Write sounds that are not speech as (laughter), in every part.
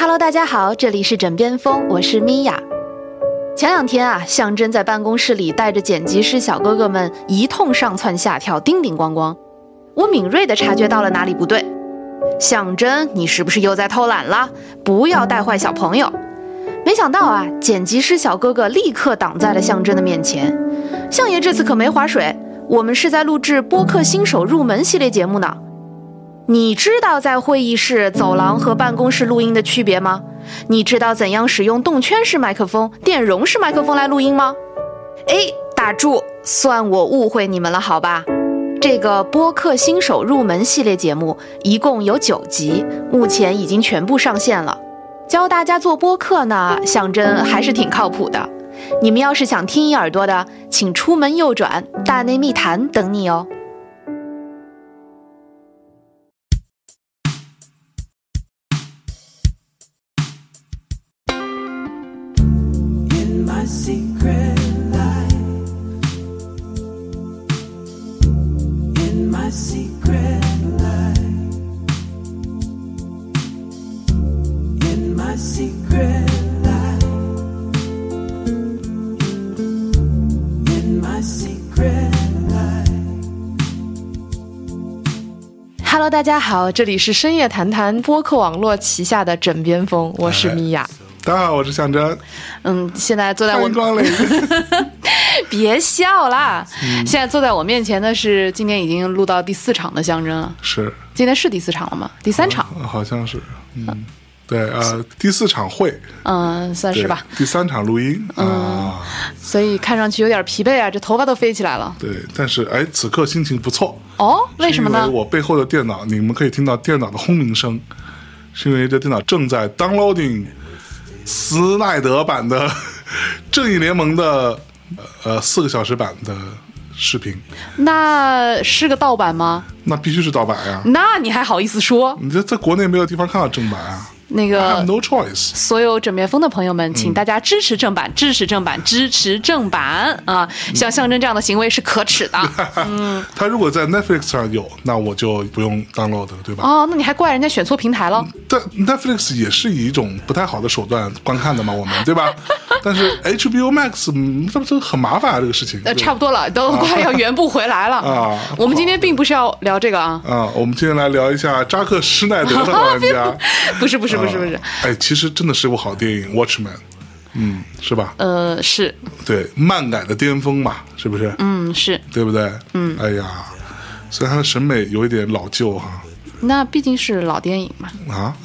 Hello，大家好，这里是枕边风，我是米娅。前两天啊，象征在办公室里带着剪辑师小哥哥们一通上蹿下跳，叮叮咣咣。我敏锐地察觉到了哪里不对，象征，你是不是又在偷懒了？不要带坏小朋友。没想到啊，剪辑师小哥哥立刻挡在了象征的面前。相爷这次可没划水，我们是在录制播客新手入门系列节目呢。你知道在会议室、走廊和办公室录音的区别吗？你知道怎样使用动圈式麦克风、电容式麦克风来录音吗？哎，打住，算我误会你们了，好吧？这个播客新手入门系列节目一共有九集，目前已经全部上线了。教大家做播客呢，象征还是挺靠谱的。你们要是想听一耳朵的，请出门右转，大内密谈等你哦。Hello，大家好，这里是深夜谈谈播客网络旗下的枕边风，我是米娅。大家好，我是象征，嗯，现在坐在我光临。(laughs) 别笑啦！嗯现在坐在我面前的是今天已经录到第四场的象征了。是，今天是第四场了吗？第三场，嗯好像是，嗯，对，呃，第四场会嗯，算是吧。嗯第三场录音啊，所以看上去有点疲惫啊，这头发都飞起来了。对，但是哎，此刻心情不错，哦，为什么呢因为？我背后的电脑，你们可以听到电脑的轰鸣声，是因为这电脑正在 downloading 斯奈德版的 (laughs)《正义联盟》的呃四个小时版的视频，那是个盗版吗？那必须是盗版呀！那你还好意思说？你这在国内没有地方看到正版啊那个 no choice。所有枕边风的朋友们，请大家支持正版，支持正版，支持正版啊！像象征这样的行为是可耻的。(laughs) 嗯，他如果在 Netflix 上有，那我就不用 download 了，对吧？哦，那你还怪人家选错平台了？但 Netflix 也是以一种不太好的手段观看的嘛，我们 (laughs) 对吧？但是 HBO Max 嗯这不是很麻烦啊，这个事情。呃，差不多了，都快要圆不回来了 (laughs) 啊我们今天并不是要聊这个啊，啊，我们今天来聊一下扎克施耐德的玩家。不是不是不是不是，哎，其实真的是部好电影，《Watchman》，嗯，是吧？呃，是，对，漫改的巅峰嘛，是不是？嗯是，对不对？嗯。哎呀，虽然他的审美有一点老旧哈，那毕竟是老电影嘛，啊，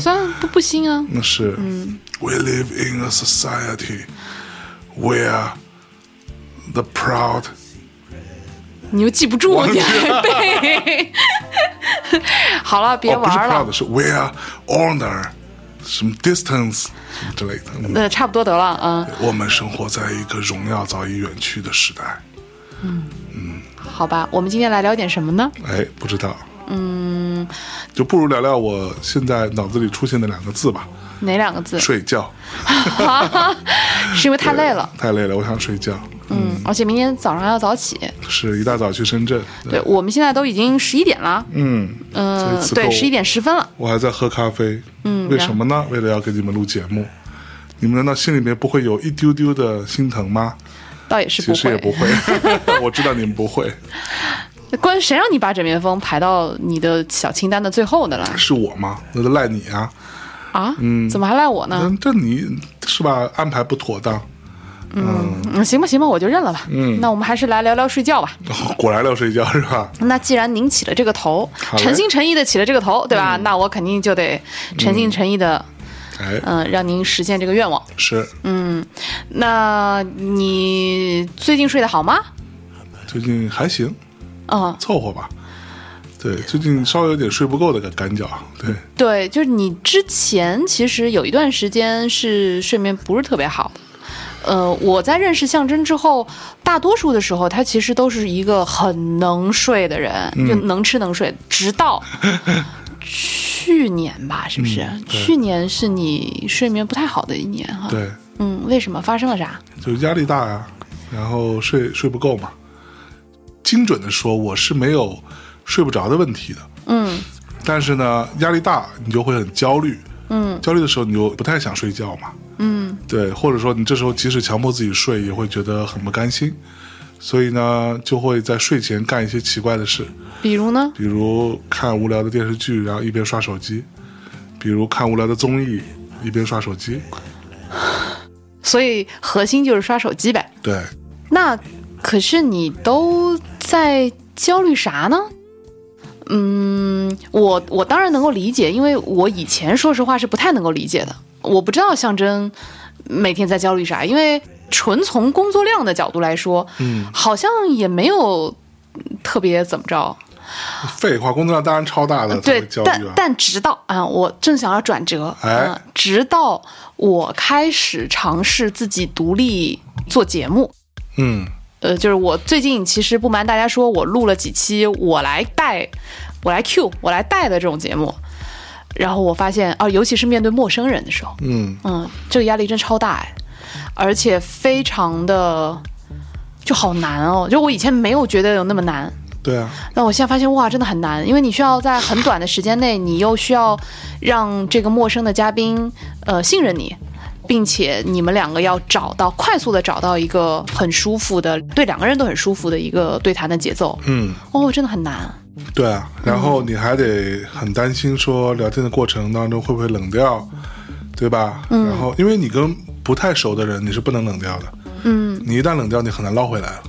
虽然不不新啊，(laughs) 那是。嗯 We live in a society where the proud 你又记不住，你还背。(laughs) 好了，别哦，不是玩了 proud，，是 we are honor 什么 distance 什么之类的。嗯呃，差不多得了啊、我们生活在一个荣耀早已远去的时代。嗯嗯好吧，我们今天来聊点什么呢？哎，不知道。嗯，就不如聊聊我现在脑子里出现的两个字吧：哪两个字？睡觉。(laughs) (laughs) 是因为太累了，太累了，我想睡觉。嗯，而且明天早上还要早起。是一大早去深圳。对，我们现在都已经十一点了，嗯，嗯、对，十一点十分了。我还在喝咖啡。嗯，为什么呢？为了要给你们录节目。你们难道心里面不会有一丢丢的心疼吗？倒也是不会，其实也不会，(laughs) (laughs) 我知道你们不会，关谁让你把枕边风排到你的小清单的最后的了是我吗？那就赖你啊！啊？怎么还赖我呢？嗯，这你是吧？安排不妥当，嗯，行吧，行吧，我就认了吧。嗯，那我们还是来聊聊睡觉吧。果然聊睡觉是吧？那既然您起了这个头，诚心诚意的起了这个头，对吧？那我肯定就得诚心诚意的，哎，嗯、让您实现这个愿望。是嗯那你最近睡得好吗？最近还行，嗯，凑合吧。对，最近稍微有点睡不够的感感觉，对，对，就是你之前其实有一段时间是睡眠不是特别好的。呃，我在认识象征之后，大多数的时候他其实都是一个很能睡的人，就能吃能睡，直到 (laughs) 去年吧，是不是？嗯去年是你睡眠不太好的一年哈。对，嗯，为什么？发生了啥？就压力大呀，然后睡睡不够嘛。精准的说，我是没有睡不着的问题的，嗯但是呢，压力大你就会很焦虑，嗯焦虑的时候你就不太想睡觉嘛，嗯对，或者说你这时候即使强迫自己睡，也会觉得很不甘心，所以呢，就会在睡前干一些奇怪的事，比如呢？比如看无聊的电视剧，然后一边刷手机；比如看无聊的综艺，一边刷手机。所以核心就是刷手机呗。对，那可是你都在焦虑啥呢？嗯，我我当然能够理解，因为我以前说实话是不太能够理解的。我不知道象征每天在焦虑啥，因为纯从工作量的角度来说，嗯，好像也没有特别怎么着。废话，工作量当然超大的，对。但但直到啊、我正想要转折，哎嗯直到我开始尝试自己独立做节目，嗯呃，就是我最近其实不瞒大家说，我录了几期我来带、我来 Q、我来带的这种节目，然后我发现啊，尤其是面对陌生人的时候，嗯，嗯，这个压力真超大哎，而且非常的就好难哦，就我以前没有觉得有那么难，对啊，那我现在发现哇，真的很难，因为你需要在很短的时间内，你又需要让这个陌生的嘉宾呃信任你，并且你们两个要找到快速的找到一个很舒服的，对两个人都很舒服的一个对谈的节奏。嗯，哦，真的很难。对啊。然后你还得很担心说聊天的过程当中会不会冷掉，对吧？然后因为你跟不太熟的人你是不能冷掉的，嗯你一旦冷掉，你很难捞回来了。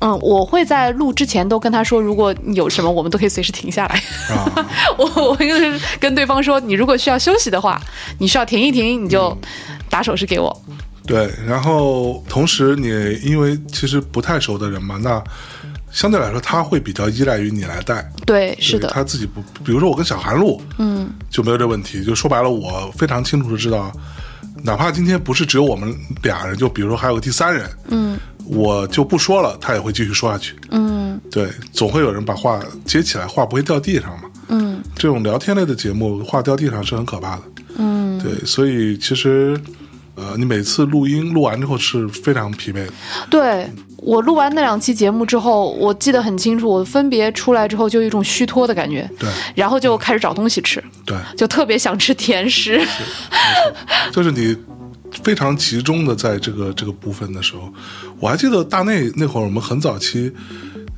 嗯，我会在录之前都跟他说，如果有什么，我们都可以随时停下来。啊，(laughs) 我我就是跟对方说，你如果需要休息的话，你需要停一停，你就打手势给我。对，然后同时你因为其实不太熟的人嘛，那相对来说他会比较依赖于你来带，对，是的，他自己不，比如说我跟小韩录嗯。就没有这问题，就说白了，我非常清楚的知道，哪怕今天不是只有我们俩人，就比如说还有个第三人，嗯我就不说了，他也会继续说下去，嗯对，总会有人把话接起来，话不会掉地上嘛。嗯这种聊天类的节目，话掉地上是很可怕的。嗯，对，所以其实，呃，你每次录音录完之后是非常疲惫的。对我录完那两期节目之后，我记得很清楚，我分别出来之后就有一种虚脱的感觉，对然后就开始找东西吃，对，就特别想吃甜食。就是你非常集中的在这个这个部分的时候，我还记得大内那会儿，我们很早期，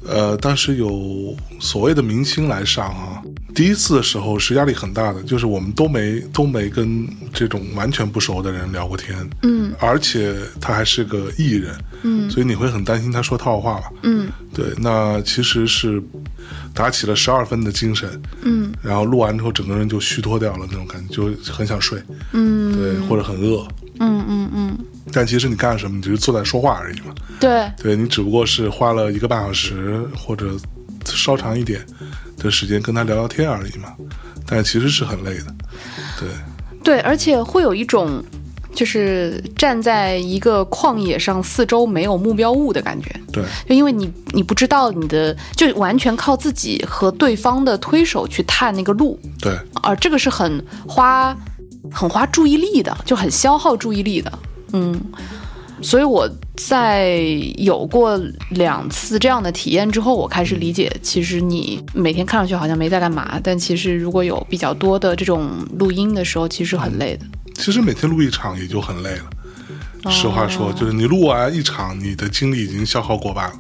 呃，当时有所谓的明星来上啊，第一次的时候是压力很大的，就是我们都没都没跟这种完全不熟的人聊过天，嗯。而且他还是个艺人，嗯。所以你会很担心他说套话嘛，嗯。对，那其实是打起了十二分的精神，嗯。然后录完之后整个人就虚脱掉了那种感觉，就很想睡，嗯。对，或者很饿，嗯嗯。嗯，但其实你干什么，你只是坐在说话而已嘛。对，对你只不过是花了一个半小时或者稍长一点的时间跟他聊聊天而已嘛，但其实是很累的。对，对，而且会有一种就是站在一个旷野上，四周没有目标物的感觉。对，就因为你你不知道你的，就完全靠自己和对方的推手去探那个路，对，而这个是很花很花注意力的，就很消耗注意力的。嗯，所以我在有过两次这样的体验之后，我开始理解，其实你每天看上去好像没在干嘛，但其实如果有比较多的这种录音的时候，其实很累的。其实每天录一场也就很累了。实话说，就是你录完一场，你的精力已经消耗过半了。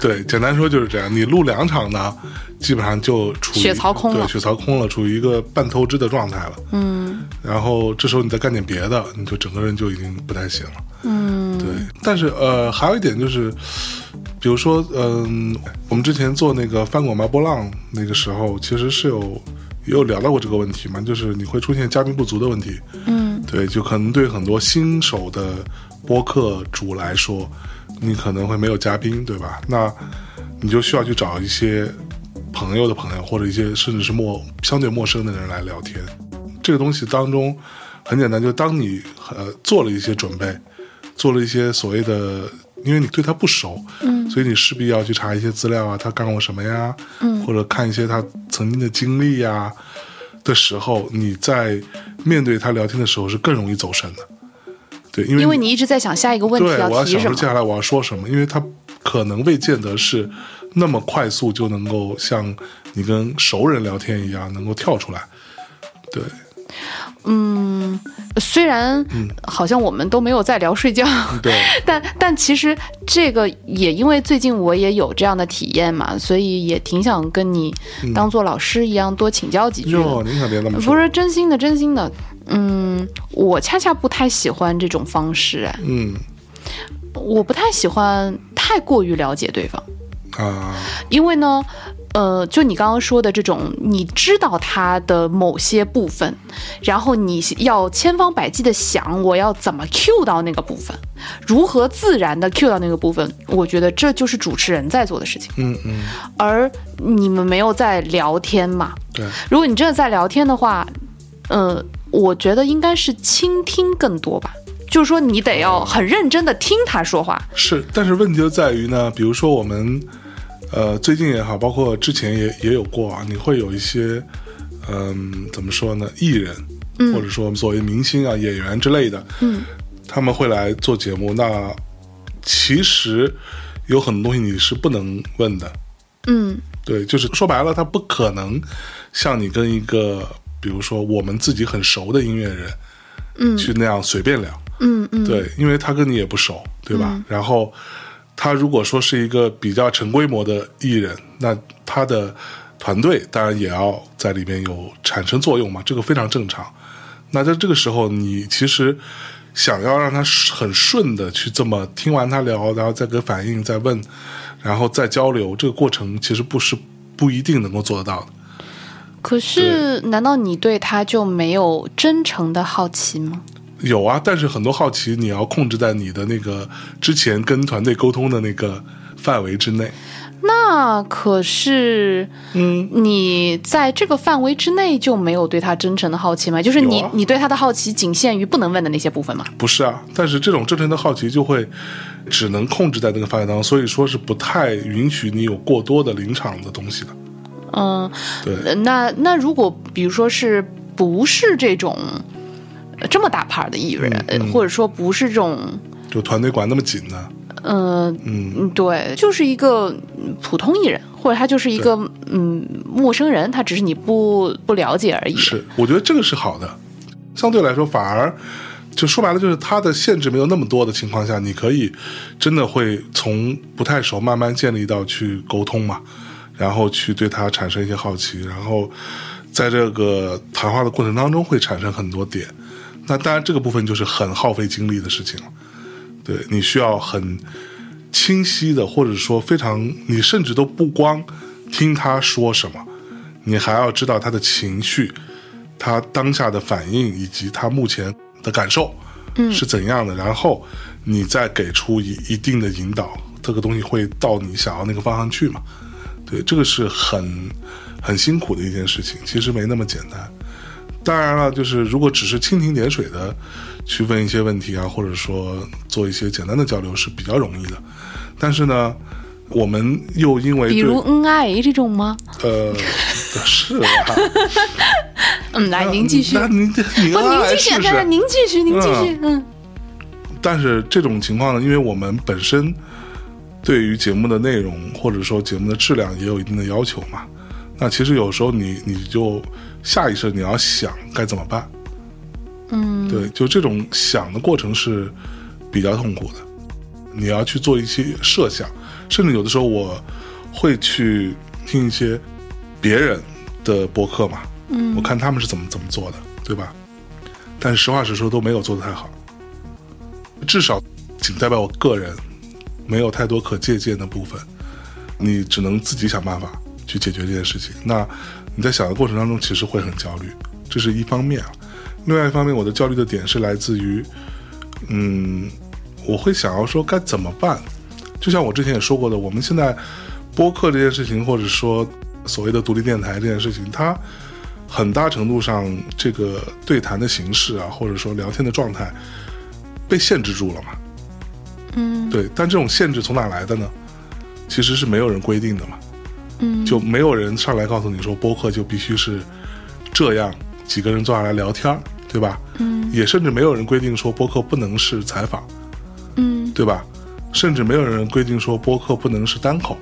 对，简单说就是这样。你录两场呢，基本上就处于血槽空了对，血槽空了，处于一个半透支的状态了。嗯然后这时候你再干点别的，你就整个人就已经不太行了。嗯，对，但是呃，还有一点就是，比如说，嗯、我们之前做那个翻滚吧波浪那个时候，其实是有也有聊到过这个问题嘛，就是你会出现嘉宾不足的问题。嗯对，就可能对很多新手的播客主来说，你可能会没有嘉宾，对吧？那你就需要去找一些朋友的朋友，或者一些甚至是陌相对陌生的人来聊天。这个东西当中很简单，就当你呃做了一些准备，做了一些所谓的，因为你对他不熟，嗯所以你势必要去查一些资料啊，他干过什么呀，嗯或者看一些他曾经的经历呀的时候，你在面对他聊天的时候是更容易走神的。对，因为因为你一直在想下一个问题对，我要提什么想说接。下来我要说什么，因为他可能未见得是那么快速就能够像你跟熟人聊天一样能够跳出来。对，嗯，虽然好像我们都没有在聊睡觉，对，(laughs) 但但其实这个也因为最近我也有这样的体验嘛，所以也挺想跟你当做老师一样多请教几句的。哟，您可别这么说。不是真心的，真心的。嗯，我恰恰不太喜欢这种方式，哎，嗯我不太喜欢太过于了解对方，啊，因为呢，呃，就你刚刚说的这种，你知道他的某些部分，然后你要千方百计的想我要怎么 cue 到那个部分，如何自然的 cue 到那个部分，我觉得这就是主持人在做的事情，嗯嗯，而你们没有在聊天嘛，对，如果你真的在聊天的话，呃，我觉得应该是倾听更多吧。就是说，你得要很认真的听他说话。是，但是问题就在于呢，比如说我们，呃，最近也好，包括之前也也有过啊，你会有一些，嗯、怎么说呢，艺人，或者说所谓明星啊、演员之类的，嗯，他们会来做节目，那其实有很多东西你是不能问的，嗯。对，就是说白了，他不可能像你跟一个，比如说我们自己很熟的音乐人，嗯。去那样随便聊，嗯嗯，对，因为他跟你也不熟，对吧？然后他如果说是一个比较成规模的艺人，那他的团队当然也要在里面有产生作用嘛，这个非常正常。那在这个时候，你其实想要让他很顺的去这么听完他聊，然后再给反应，再问，然后再交流，这个过程其实不是不一定能够做得到的。可是，难道你对他就没有真诚的好奇吗？有啊，但是很多好奇你要控制在你的那个之前跟团队沟通的那个范围之内。那可是，嗯，你在这个范围之内就没有对他真诚的好奇吗？就是你，啊你对他的好奇仅限于不能问的那些部分吗？不是啊，但是这种真诚的好奇就会只能控制在那个范围当中，所以说是不太允许你有过多的临场的东西的。嗯，对，呃那那如果比如说是不是这种呃这么大牌的艺人，嗯嗯呃或者说不是这种，就团队管那么紧呢，呃，嗯，嗯，对，就是一个嗯普通艺人，或者他就是一个嗯陌生人，他只是你不不了解而已。是，我觉得这个是好的，相对来说反而。就说白了，就是他的限制没有那么多的情况下，你可以真的会从不太熟慢慢建立到去沟通嘛，然后去对他产生一些好奇，然后在这个谈话的过程当中会产生很多点。那当然，这个部分就是很耗费精力的事情了。对你需要很清晰的，或者说非常，你甚至都不光听他说什么，你还要知道他的情绪，他当下的反应以及他目前的感受是怎样的，然后你再给出一一定的引导，这个东西会到你想要那个方向去嘛？对，这个是很很辛苦的一件事情，其实没那么简单。当然了，就是如果只是蜻蜓点水的去问一些问题啊，或者说做一些简单的交流是比较容易的。但是呢，我们又因为比如恩爱这种吗？呃 (laughs) 是啊，(laughs) 嗯，来，您继续。那您你不，您继续。您继续，您继续，嗯但是这种情况呢，因为我们本身对于节目的内容或者说节目的质量也有一定的要求嘛，那其实有时候你你就下意识你要想该怎么办，嗯，对，就这种想的过程是比较痛苦的，你要去做一些设想，甚至有的时候我会去听一些别人的播客嘛，嗯。我看他们是怎么怎么做的，对吧？但是实话实说都没有做得太好，至少仅代表我个人，没有太多可借鉴的部分，你只能自己想办法去解决这件事情。那你在想的过程当中，其实会很焦虑，这是一方面啊。另外一方面，我的焦虑的点是来自于，嗯，我会想要说该怎么办。就像我之前也说过的，我们现在播客这件事情，或者说所谓的独立电台这件事情，它很大程度上这个对谈的形式啊，或者说聊天的状态被限制住了嘛。嗯对，但这种限制从哪来的呢？其实是没有人规定的嘛，嗯，就没有人上来告诉你说播客就必须是这样，几个人坐下来聊天，对吧？嗯也甚至没有人规定说播客不能是采访，嗯对吧？甚至没有人规定说播客不能是单口，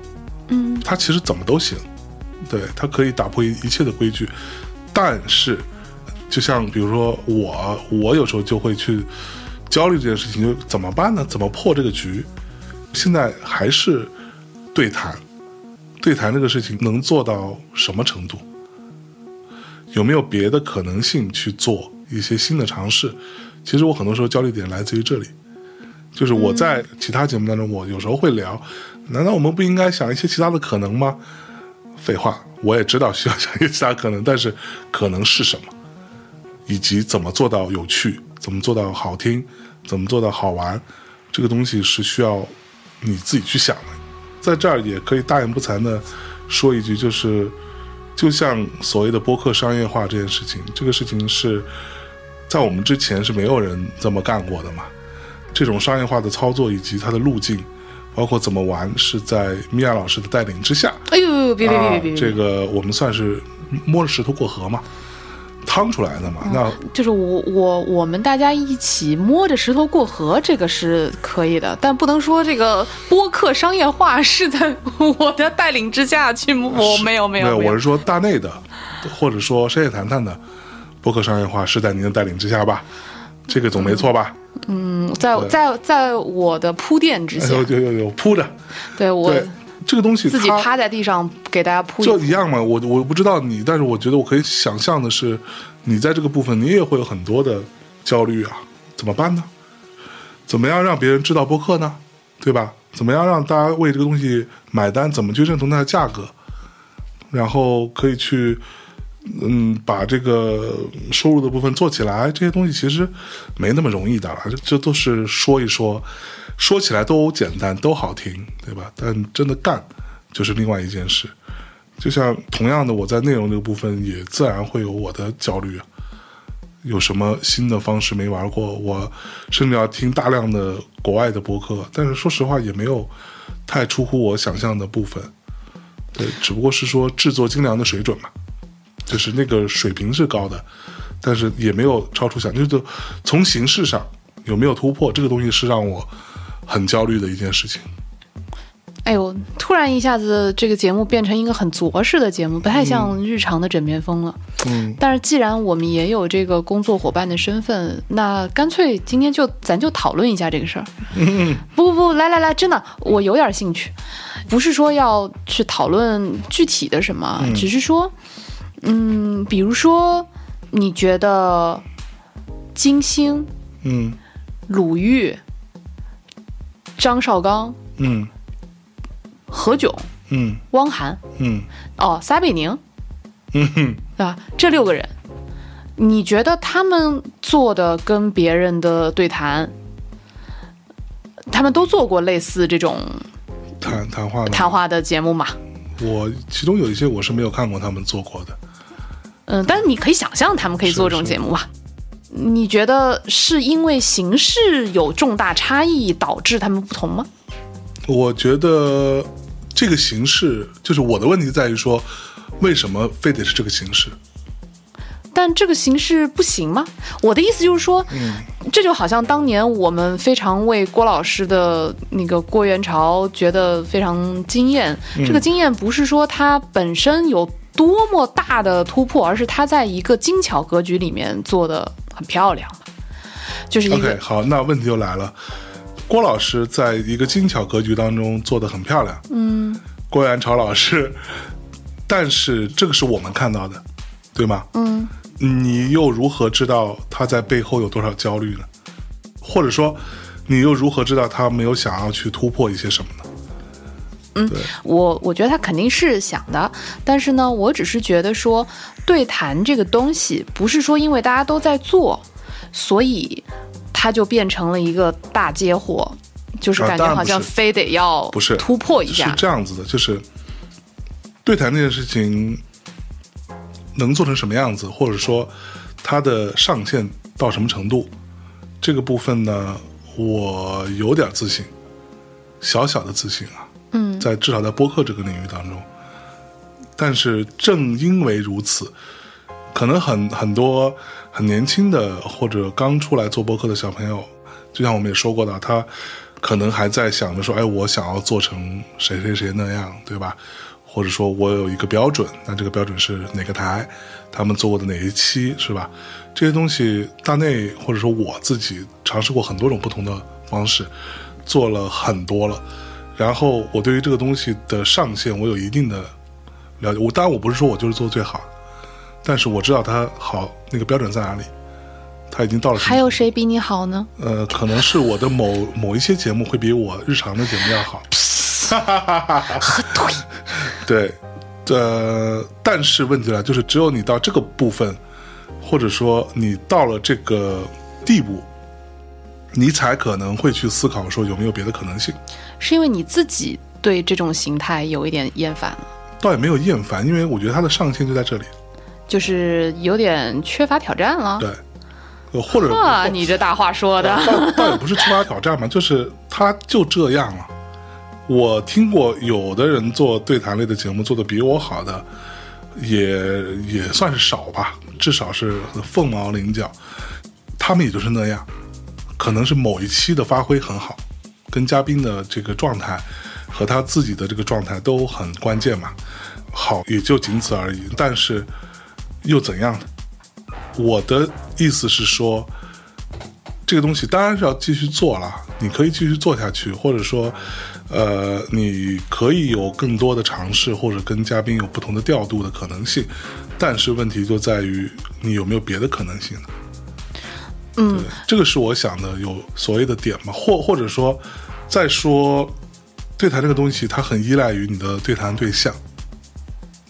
嗯它其实怎么都行，对，它可以打破一一切的规矩，但是就像比如说我，我有时候就会去焦虑这件事情，就怎么办呢？怎么破这个局？现在还是对谈，对谈这个事情能做到什么程度？有没有别的可能性去做一些新的尝试？其实我很多时候焦虑点来自于这里，就是我在其他节目当中，我有时候会聊，难道我们不应该想一些其他的可能吗？废话，我也知道需要想一些其他可能，但是可能是什么，以及怎么做到有趣，怎么做到好听，怎么做到好玩，这个东西是需要你自己去想的。在这儿也可以大言不惭的说一句，就是就像所谓的播客商业化这件事情，这个事情是在我们之前是没有人这么干过的嘛。这种商业化的操作以及它的路径，包括怎么玩，是在米娅老师的带领之下，哎呦，别别别别别，这个我们算是摸着石头过河嘛，趟出来的嘛。那就是我我我们大家一起摸着石头过河，这个是可以的，但不能说这个播客商业化是在我的带领之下去摸，(laughs) 我没有没没有没有我是说大内的，或者说深夜谈谈的播客商业化是在您的带领之下吧？这个总没错吧？嗯在在在我的铺垫之下，有有有有铺着，对我对这个东西自己趴在地上给大家铺就一样嘛。我我不知道你，但是我觉得我可以想象的是，你在这个部分你也会有很多的焦虑啊，怎么办呢？怎么样让别人知道播客呢？对吧？怎么样让大家为这个东西买单？怎么去认同它的价格？然后可以去，嗯，把这个收入的部分做起来，这些东西其实没那么容易的，这这都是说一说，说起来都简单，都好听，对吧？但真的干就是另外一件事。就像同样的，我在内容这个部分也自然会有我的焦虑啊。有什么新的方式没玩过？我甚至要听大量的国外的播客，但是说实话也没有太出乎我想象的部分。对，只不过是说制作精良的水准嘛，就是那个水平是高的，但是也没有超出想，就是从形式上有没有突破，这个东西是让我很焦虑的一件事情。哎呦，突然一下子这个节目变成一个很着式的节目，不太像日常的枕边风了。嗯，但是既然我们也有这个工作伙伴的身份，那干脆今天就咱就讨论一下这个事儿。(laughs) 嗯不不不，来来来，真的，我有点兴趣，不是说要去讨论具体的什么，只是说，嗯，比如说，你觉得金星、嗯鲁豫、张绍刚、嗯何炅、嗯汪涵，嗯哦，撒贝宁，嗯哼，对吧？这六个人，你觉得他们做的跟别人的对谈，他们都做过类似这种谈谈话的谈话的节目嘛？我其中有一些我是没有看过他们做过的。嗯，但是你可以想象他们可以做这种节目吧？你觉得是因为形式有重大差异导致他们不同吗？我觉得这个形式，就是我的问题在于说，为什么非得是这个形式？但这个形式不行吗？我的意思就是说，这就好像当年我们非常为郭老师的那个郭元朝觉得非常惊艳。这个惊艳不是说他本身有多么大的突破，而是他在一个精巧格局里面做的很漂亮就是一个 OK，好，那问题就来了。郭老师在一个精巧格局当中做的很漂亮，嗯，郭元潮老师，但是这个是我们看到的，对吗？嗯，你又如何知道他在背后有多少焦虑呢？或者说，你又如何知道他没有想要去突破一些什么呢？我我觉得他肯定是想的，但是呢，我只是觉得说，对谈这个东西，不是说因为大家都在做，所以它就变成了一个大接货，就是啊感觉好像非得要不是突破一下。是。这样子的，就是对谈这件事情能做成什么样子，或者说它的上限到什么程度，这个部分呢，我有点自信，小小的自信啊，嗯，在至少在播客这个领域当中，但是正因为如此，可能很很多很年轻的或者刚出来做播客的小朋友，就像我们也说过的，他可能还在想着说，哎，我想要做成谁谁谁那样，对吧？或者说我有一个标准，那这个标准是哪个台，他们做过的哪一期，是吧？这些东西大内或者说我自己尝试过很多种不同的方式，做了很多了。然后我对于这个东西的上限，我有一定的了解。我当然我不是说我就是做最好，但是我知道它好那个标准在哪里，它已经到了还有谁比你好呢？呃，可能是我的某某一些节目会比我日常的节目要好。(laughs) 对，呃，但是问题来就是，只有你到这个部分，或者说你到了这个地步，你才可能会去思考说有没有别的可能性。是因为你自己对这种形态有一点厌烦了，倒也没有厌烦，因为我觉得它的上限就在这里。就是有点缺乏挑战了。对，呃或者哇，你这大话说的，倒倒也不是缺乏挑战嘛，(laughs) 就是他就这样了。我听过有的人做对谈类的节目做的比我好的，也也算是少吧，至少是凤毛麟角。他们也就是那样，可能是某一期的发挥很好，跟嘉宾的这个状态和他自己的这个状态都很关键嘛。好，也就仅此而已。但是又怎样呢？我的意思是说，这个东西当然是要继续做了，你可以继续做下去，或者说，呃，你可以有更多的尝试，或者跟嘉宾有不同的调度的可能性。但是问题就在于你有没有别的可能性呢？嗯，这个是我想的有所谓的点嘛，或或者说，再说对谈这个东西，它很依赖于你的对谈对象，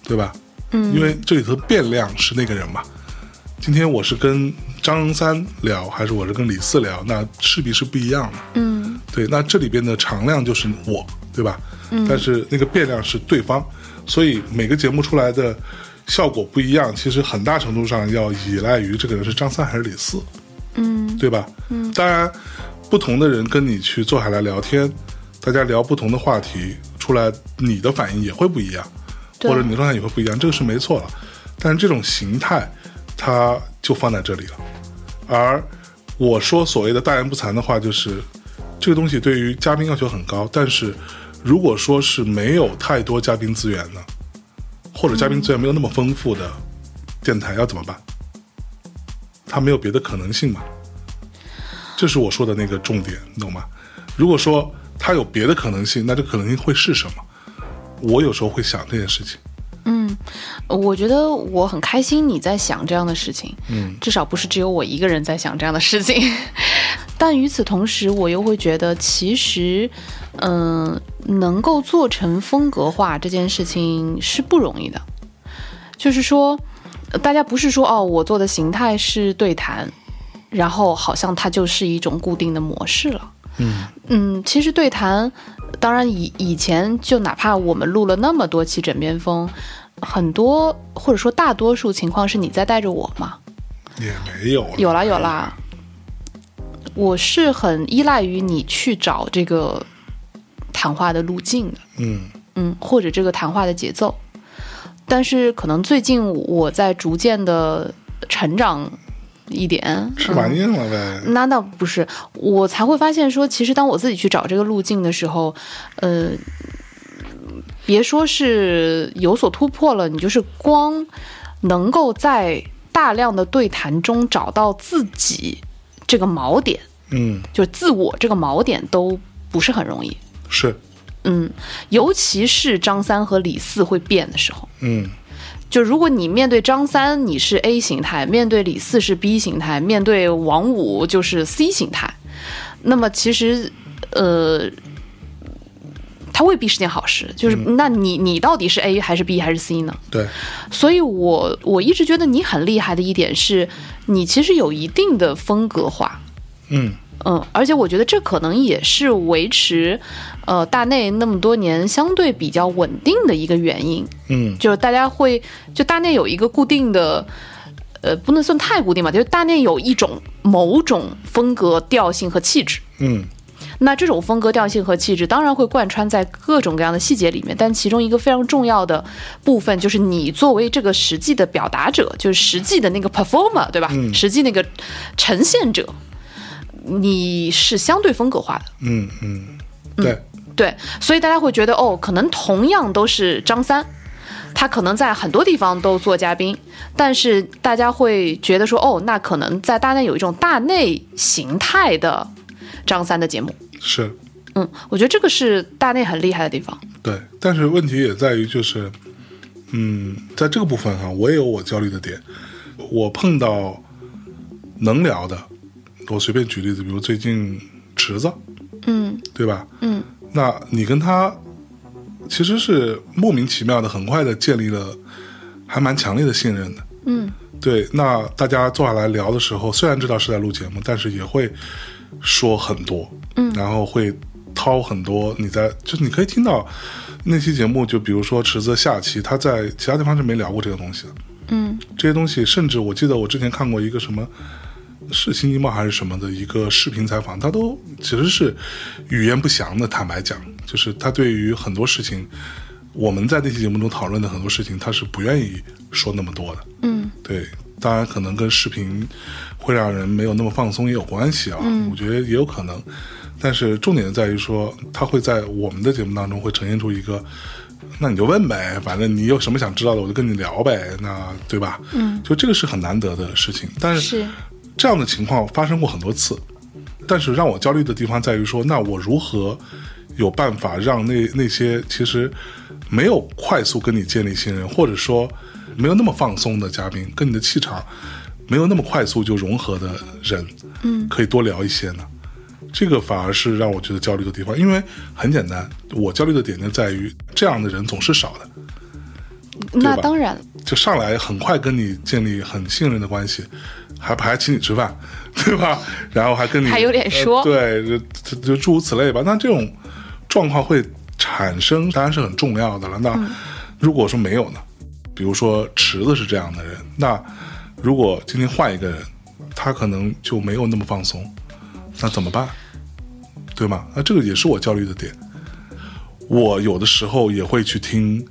对吧？嗯，因为这里头变量是那个人嘛。今天我是跟张三聊，还是我是跟李四聊，那势必是不一样的。嗯，对，那这里边的常量就是我，对吧？嗯，但是那个变量是对方，所以每个节目出来的效果不一样，其实很大程度上要依赖于这个人是张三还是李四，嗯对吧？嗯，当然，不同的人跟你去坐下来聊天，大家聊不同的话题，出来你的反应也会不一样，或者你的状态也会不一样，这个是没错了。但是这种形态，它就放在这里了。而我说所谓的大言不惭的话，就是这个东西对于嘉宾要求很高，但是如果说是没有太多嘉宾资源呢，或者嘉宾资源没有那么丰富的电台要怎么办？它没有别的可能性嘛？这是我说的那个重点，你懂吗？如果说他有别的可能性，那这可能性会是什么？我有时候会想这件事情。嗯我觉得我很开心你在想这样的事情，嗯至少不是只有我一个人在想这样的事情。(laughs) 但与此同时，我又会觉得，其实，嗯、能够做成风格化这件事情是不容易的。就是说，呃大家不是说哦，我做的形态是对谈，然后好像它就是一种固定的模式了。嗯嗯，其实对谈，当然以以前就哪怕我们录了那么多期枕边风，很多或者说大多数情况是你在带着我嘛。也没有有啦有啦，我是很依赖于你去找这个谈话的路径的，嗯嗯，或者这个谈话的节奏。但是可能最近我在逐渐的成长一点，吃玩硬了呗。那倒不是，我才会发现说，其实当我自己去找这个路径的时候，呃，别说是有所突破了，你就是光能够在大量的对谈中找到自己这个锚点，嗯，就是自我这个锚点都不是很容易。是，嗯，尤其是张三和李四会变的时候，嗯就如果你面对张三你是 A 形态，面对李四是 B 形态，面对王五就是 C 形态，那么其实呃，它未必是件好事。就是、那你你到底是 A 还是 B 还是 C 呢？对，所以我我一直觉得你很厉害的一点是，你其实有一定的风格化。嗯嗯，而且我觉得这可能也是维持，呃，大内那么多年相对比较稳定的一个原因。嗯就是大家会就大内有一个固定的，呃，不能算太固定吧，就是大内有一种某种风格调性和气质。嗯那这种风格调性和气质当然会贯穿在各种各样的细节里面，但其中一个非常重要的部分就是你作为这个实际的表达者，就是实际的那个 performer，对吧？嗯实际那个呈现者，你是相对风格化的。嗯嗯，对，对，所以大家会觉得哦，可能同样都是张三，他可能在很多地方都做嘉宾，但是大家会觉得说哦，那可能在大内有一种大内形态的张三的节目。是嗯，我觉得这个是大内很厉害的地方。对，但是问题也在于就是，嗯，在这个部分上，我也有我焦虑的点。我碰到能聊的，我随便举例子，比如最近池子，嗯对吧？嗯那你跟他其实是莫名其妙的，很快的建立了还蛮强烈的信任的。嗯对，那大家坐下来聊的时候，虽然知道是在录节目，但是也会说很多，嗯然后会掏很多。你在就是你可以听到那期节目，就比如说池子下期，他在其他地方是没聊过这个东西的。嗯这些东西，甚至我记得我之前看过一个什么，是《新京报》还是什么的一个视频采访，他都其实是语言不详的。坦白讲，就是他对于很多事情，我们在那期节目中讨论的很多事情，他是不愿意说那么多的。嗯对，当然可能跟视频会让人没有那么放松也有关系啊，我觉得也有可能。但是重点在于说，他会在我们的节目当中会呈现出一个，那你就问呗，反正你有什么想知道的，我就跟你聊呗，那对吧？嗯，就这个是很难得的事情，但是是这样的情况发生过很多次，但是让我焦虑的地方在于说，那我如何有办法让那那些其实没有快速跟你建立信任，或者说没有那么放松的嘉宾，跟你的气场没有那么快速就融合的人，嗯可以多聊一些呢？这个反而是让我觉得焦虑的地方，因为很简单，我焦虑的点就在于这样的人总是少的。吧那当然，就上来很快跟你建立很信任的关系，还还请你吃饭，(laughs) 对吧？然后还跟你还有脸说呃对，就就就诸如此类吧。那这种状况会产生，当然是很重要的了。那嗯如果说没有呢？比如说池子是这样的人，那如果今天换一个人，他可能就没有那么放松，那怎么办？对吗？那这个也是我焦虑的点。我有的时候也会去听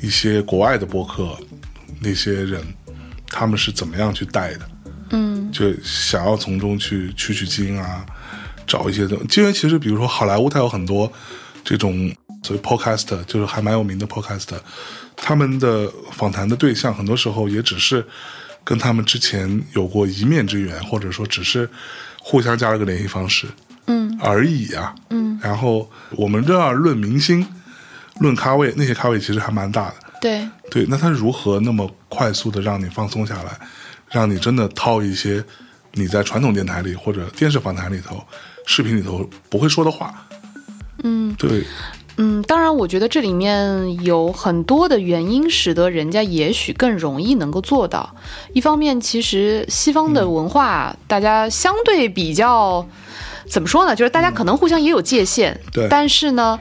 一些国外的播客，那些人他们是怎么样去带的，嗯。就想要从中去取取经啊，找一些东因为其实比如说好莱坞，它有很多这种所谓 podcast，就是还蛮有名的 podcast，他们的访谈的对象很多时候也只是跟他们之前有过一面之缘，或者说只是互相加了个联系方式，嗯。而已啊。嗯。然后我们这样论明星、论咖位，那些咖位其实还蛮大的。对，对，那他如何那么快速的让你放松下来，让你真的套一些你在传统电台里或者电视访谈里头、视频里头不会说的话？嗯对，嗯，当然，我觉得这里面有很多的原因，使得人家也许更容易能够做到。一方面，其实西方的文化，大家相对比较怎么说呢？就是大家可能互相也有界限，对但是呢，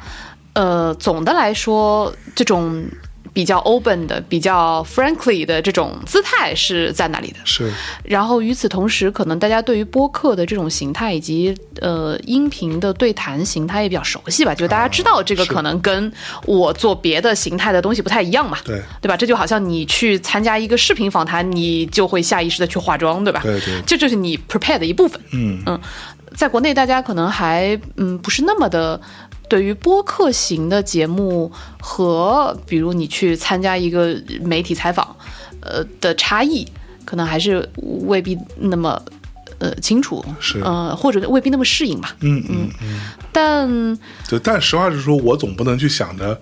呃，总的来说，这种比较 open 的、比较 frankly 的这种姿态是在那里的。是，然后与此同时，可能大家对于播客的这种形态以及呃音频的对谈形态也比较熟悉吧，就大家知道这个可能跟我做别的形态的东西不太一样嘛，对，对吧？这就好像你去参加一个视频访谈，你就会下意识的去化妆，对吧？对对，这就是你 prepare 的一部分。嗯嗯在国内，大家可能还嗯不是那么的对于播客型的节目和比如你去参加一个媒体采访，呃的差异，可能还是未必那么呃清楚，是。呃或者未必那么适应吧。嗯嗯。嗯，但对，但实话实说，我总不能去想着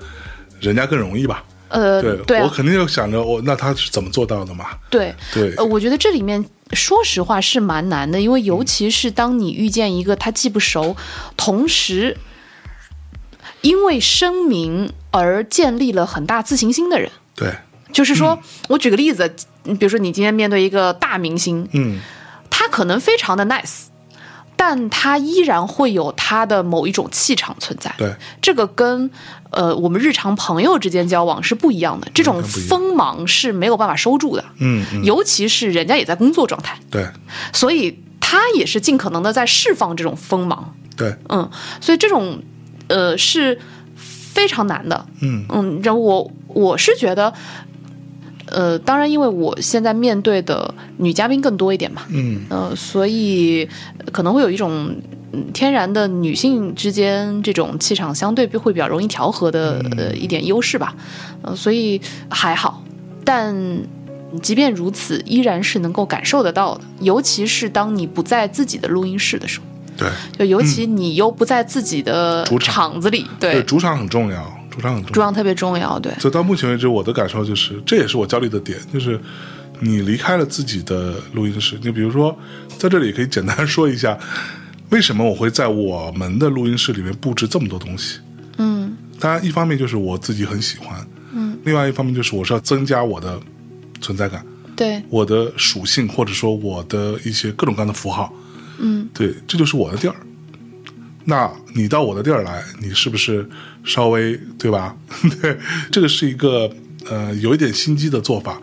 人家更容易吧？呃对，对啊。我肯定就想着我那他是怎么做到的嘛？对，对，呃，我觉得这里面说实话是蛮难的，因为尤其是当你遇见一个他既不熟，同时因为声明而建立了很大自信心的人。对，就是说，我举个例子，比如说你今天面对一个大明星，嗯。他可能非常的 nice，但他依然会有他的某一种气场存在。对，这个跟呃我们日常朋友之间交往是不一样的，这种锋芒是没有办法收住的。嗯嗯，尤其是人家也在工作状态，对。所以他也是尽可能的在释放这种锋芒。对，嗯，所以这种呃是非常难的。嗯。嗯，然后我我是觉得，呃，当然因为我现在面对的女嘉宾更多一点嘛，嗯。呃，所以可能会有一种嗯天然的女性之间这种气场相对会比较容易调和的呃一点优势吧，呃，所以还好，但即便如此，依然是能够感受得到的，尤其是当你不在自己的录音室的时候，对就尤其你又不在自己的主场场子里，对，对，主场很重要，主场很重要。主场特别重要，对，所以到目前为止，我的感受就是，这也是我焦虑的点，就是你离开了自己的录音室。你比如说，在这里可以简单说一下，为什么我会在我们的录音室里面布置这么多东西。嗯当然，一方面就是我自己很喜欢，嗯，另外一方面就是我是要增加我的存在感，对，我的属性或者说我的一些各种各样的符号。嗯对，这就是我的地儿。那你到我的地儿来，你是不是稍微对吧？(laughs) 对，这个是一个呃有一点心机的做法，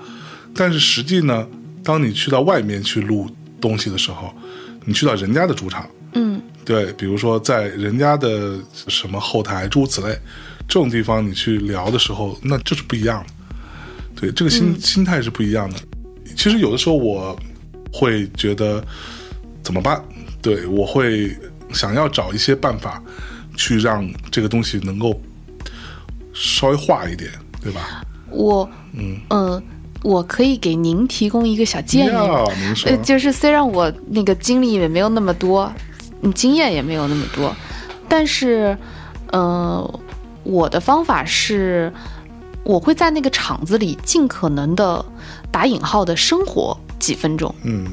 但是实际呢，当你去到外面去录东西的时候，你去到人家的主场，嗯对，比如说在人家的什么后台诸如此类这种地方，你去聊的时候，那就是不一样的。对，这个心、心态是不一样的。其实有的时候我会觉得怎么办？对我会想要找一些办法去让这个东西能够稍微化一点，对吧？我嗯。呃，我可以给您提供一个小建议。就是虽然我那个经历也没有那么多，嗯，经验也没有那么多，但是，呃，我的方法是，我会在那个场子里尽可能的打引号的生活几分钟，嗯。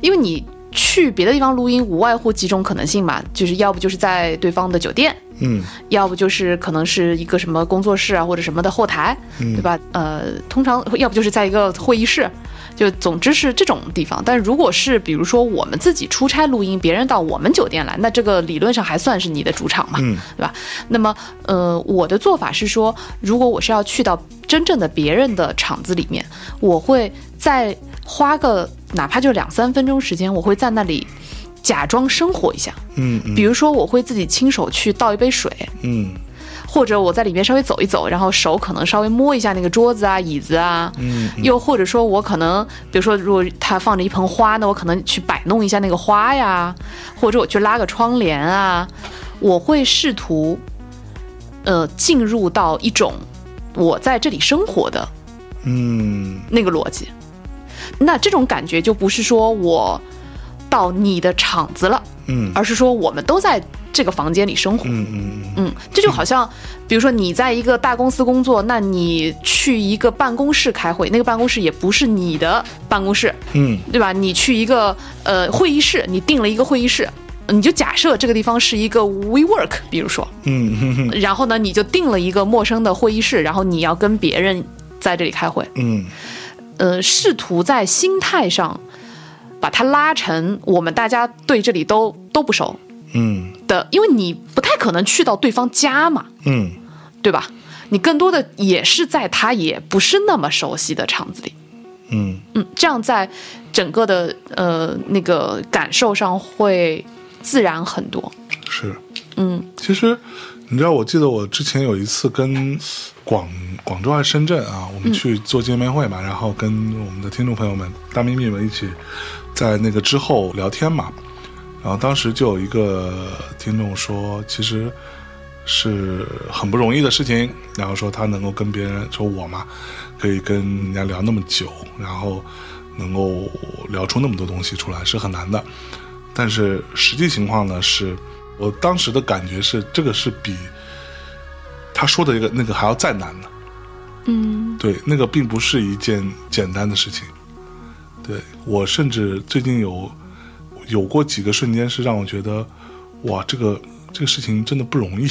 因为你去别的地方录音，无外乎几种可能性嘛，就是要不就是在对方的酒店，嗯要不就是可能是一个什么工作室啊或者什么的后台，嗯对吧？呃，通常要不就是在一个会议室，就总之是这种地方。但如果是比如说我们自己出差录音，别人到我们酒店来，那这个理论上还算是你的主场嘛，嗯对吧？那么呃，我的做法是说，如果我是要去到真正的别人的场子里面，我会再花个哪怕就两三分钟时间，我会在那里假装生活一下。嗯嗯。比如说，我会自己亲手去倒一杯水，嗯。或者我在里面稍微走一走，然后手可能稍微摸一下那个桌子啊、椅子啊，嗯又或者说我可能，比如说如果它放着一盆花，那我可能去摆弄一下那个花呀，或者我去拉个窗帘啊，我会试图，呃，进入到一种我在这里生活的嗯。那个逻辑。那这种感觉就不是说我到你的场子了，嗯。而是说我们都在这个房间里生活。嗯嗯嗯，这就好像，比如说你在一个大公司工作，那你去一个办公室开会，那个办公室也不是你的办公室，嗯。对吧？你去一个呃会议室，你定了一个会议室，你就假设这个地方是一个 WeWork，比如说，嗯嗯。然后呢，你就定了一个陌生的会议室，然后你要跟别人在这里开会，嗯呃，试图在心态上把它拉成我们大家对这里都都不熟嗯的，因为你不太可能去到对方家嘛。嗯对吧？你更多的也是在他也不是那么熟悉的场子里，嗯嗯，这样在整个的呃那个感受上会自然很多，是。嗯其实，你知道，我记得我之前有一次跟广广州还是深圳啊，我们去做见面会嘛，然后跟我们的听众朋友们、大咪咪们一起在那个之后聊天嘛。然后当时就有一个听众说，其实是很不容易的事情。然后说他能够跟别人说我嘛，可以跟人家聊那么久，然后能够聊出那么多东西出来是很难的。但是实际情况呢，是我当时的感觉是，这个是比他说的一个那个还要再难呢。嗯对，那个并不是一件简单的事情。对我甚至最近有有过几个瞬间是让我觉得，哇，这个这个事情真的不容易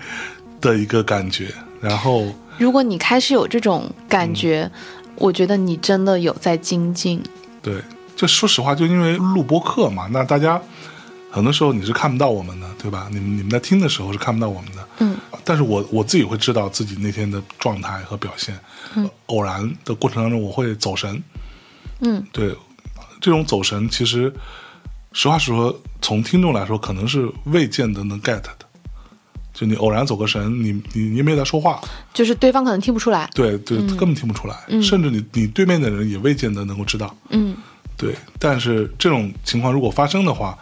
(laughs) 的一个感觉。然后，如果你开始有这种感觉，我觉得你真的有在精进，对，就说实话，就因为录播课嘛，那大家很多时候你是看不到我们的，对吧？你们你们在听的时候是看不到我们的，嗯，但是我我自己会知道自己那天的状态和表现，嗯，偶然的过程当中我会走神，嗯，对，这种走神其实实话实说，从听众来说可能是未见得能 get 的，就你偶然走个神，你你你也没有在说话，就是对方可能听不出来，对对，根本听不出来，甚至你你对面的人也未见得能够知道，嗯。对，但是这种情况如果发生的话，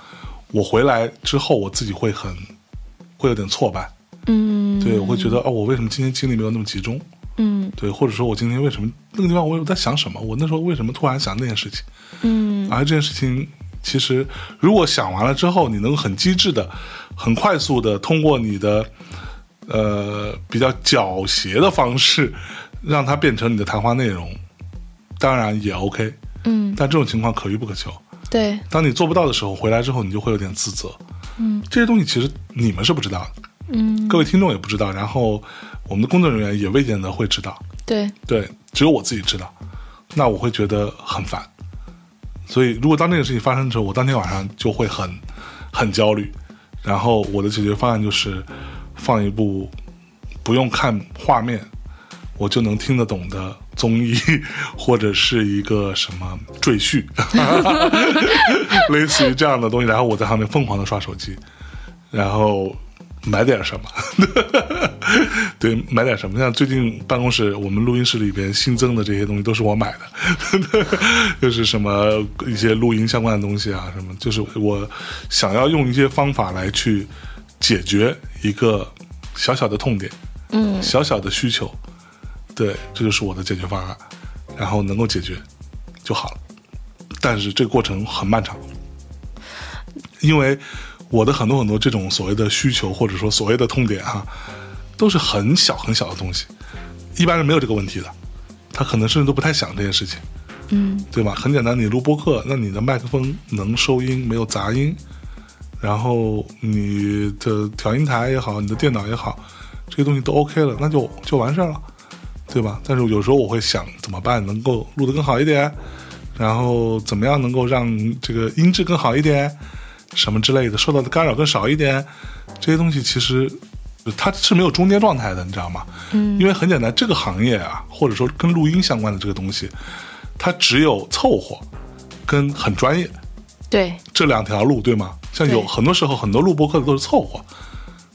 我回来之后我自己会很会有点挫败，嗯，对我会觉得哦，我为什么今天精力没有那么集中？嗯对，或者说我今天为什么那个地方我有在想什么？我那时候为什么突然想那件事情？嗯而这件事情其实如果想完了之后，你能很机智的、很快速的通过你的呃比较狡黠的方式，让它变成你的谈话内容，当然也 OK。嗯，但这种情况可遇不可求。对，当你做不到的时候，回来之后你就会有点自责。嗯，这些东西其实你们是不知道的，嗯各位听众也不知道，然后我们的工作人员也未见得会知道。对，对，只有我自己知道，那我会觉得很烦。所以，如果当这个事情发生的时候，我当天晚上就会很很焦虑。然后我的解决方案就是放一部不用看画面，我就能听得懂的综艺，或者是一个什么赘婿，(laughs) 类似于这样的东西。然后我在上面疯狂的刷手机，然后买点什么，(laughs) 对，买点什么。像最近办公室我们录音室里边新增的这些东西都是我买的，(laughs) 就是什么一些录音相关的东西啊，什么，就是我想要用一些方法来去解决一个小小的痛点，嗯小小的需求，对，这就是我的解决方案，然后能够解决就好了。但是这个过程很漫长，因为我的很多很多这种所谓的需求或者说所谓的痛点哈、都是很小很小的东西，一般人没有这个问题的，他可能甚至都不太想这件事情，嗯对吧？很简单，你录播客，那你的麦克风能收音，没有杂音，然后你的调音台也好，你的电脑也好，这些东西都 OK 了，那就就完事儿了，对吧？但是有时候我会想怎么办能够录得更好一点，然后怎么样能够让这个音质更好一点，什么之类的，受到的干扰更少一点，这些东西其实它是没有中间状态的，你知道吗？嗯。因为很简单，这个行业啊，或者说跟录音相关的这个东西，它只有凑合跟很专业对，这两条路，对吗？像有很多时候很多录播客的都是凑合，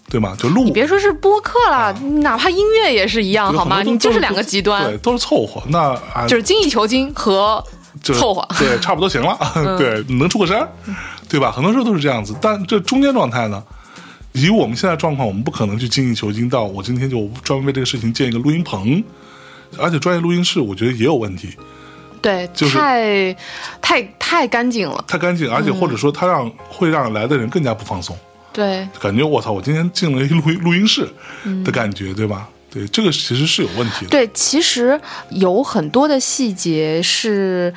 对吗？就录你别说是播客了，哪怕音乐也是一样，好吗？你就是两个极端对，，都是凑合。那啊，就是精益求精和就凑合。嗯对，差不多行了，(laughs) 对，能出个声儿，对吧？很多时候都是这样子，但这中间状态呢？以我们现在状况，我们不可能去精益求精到我今天就专门为这个事情建一个录音棚，而且专业录音室我觉得也有问题，对，就是太太太干净了。太干净，而且或者说它让会让来的人更加不放松，对，感觉我操，我今天进了一录音录音室嗯的感觉，对吧？对，这个其实是有问题的。对，其实有很多的细节是。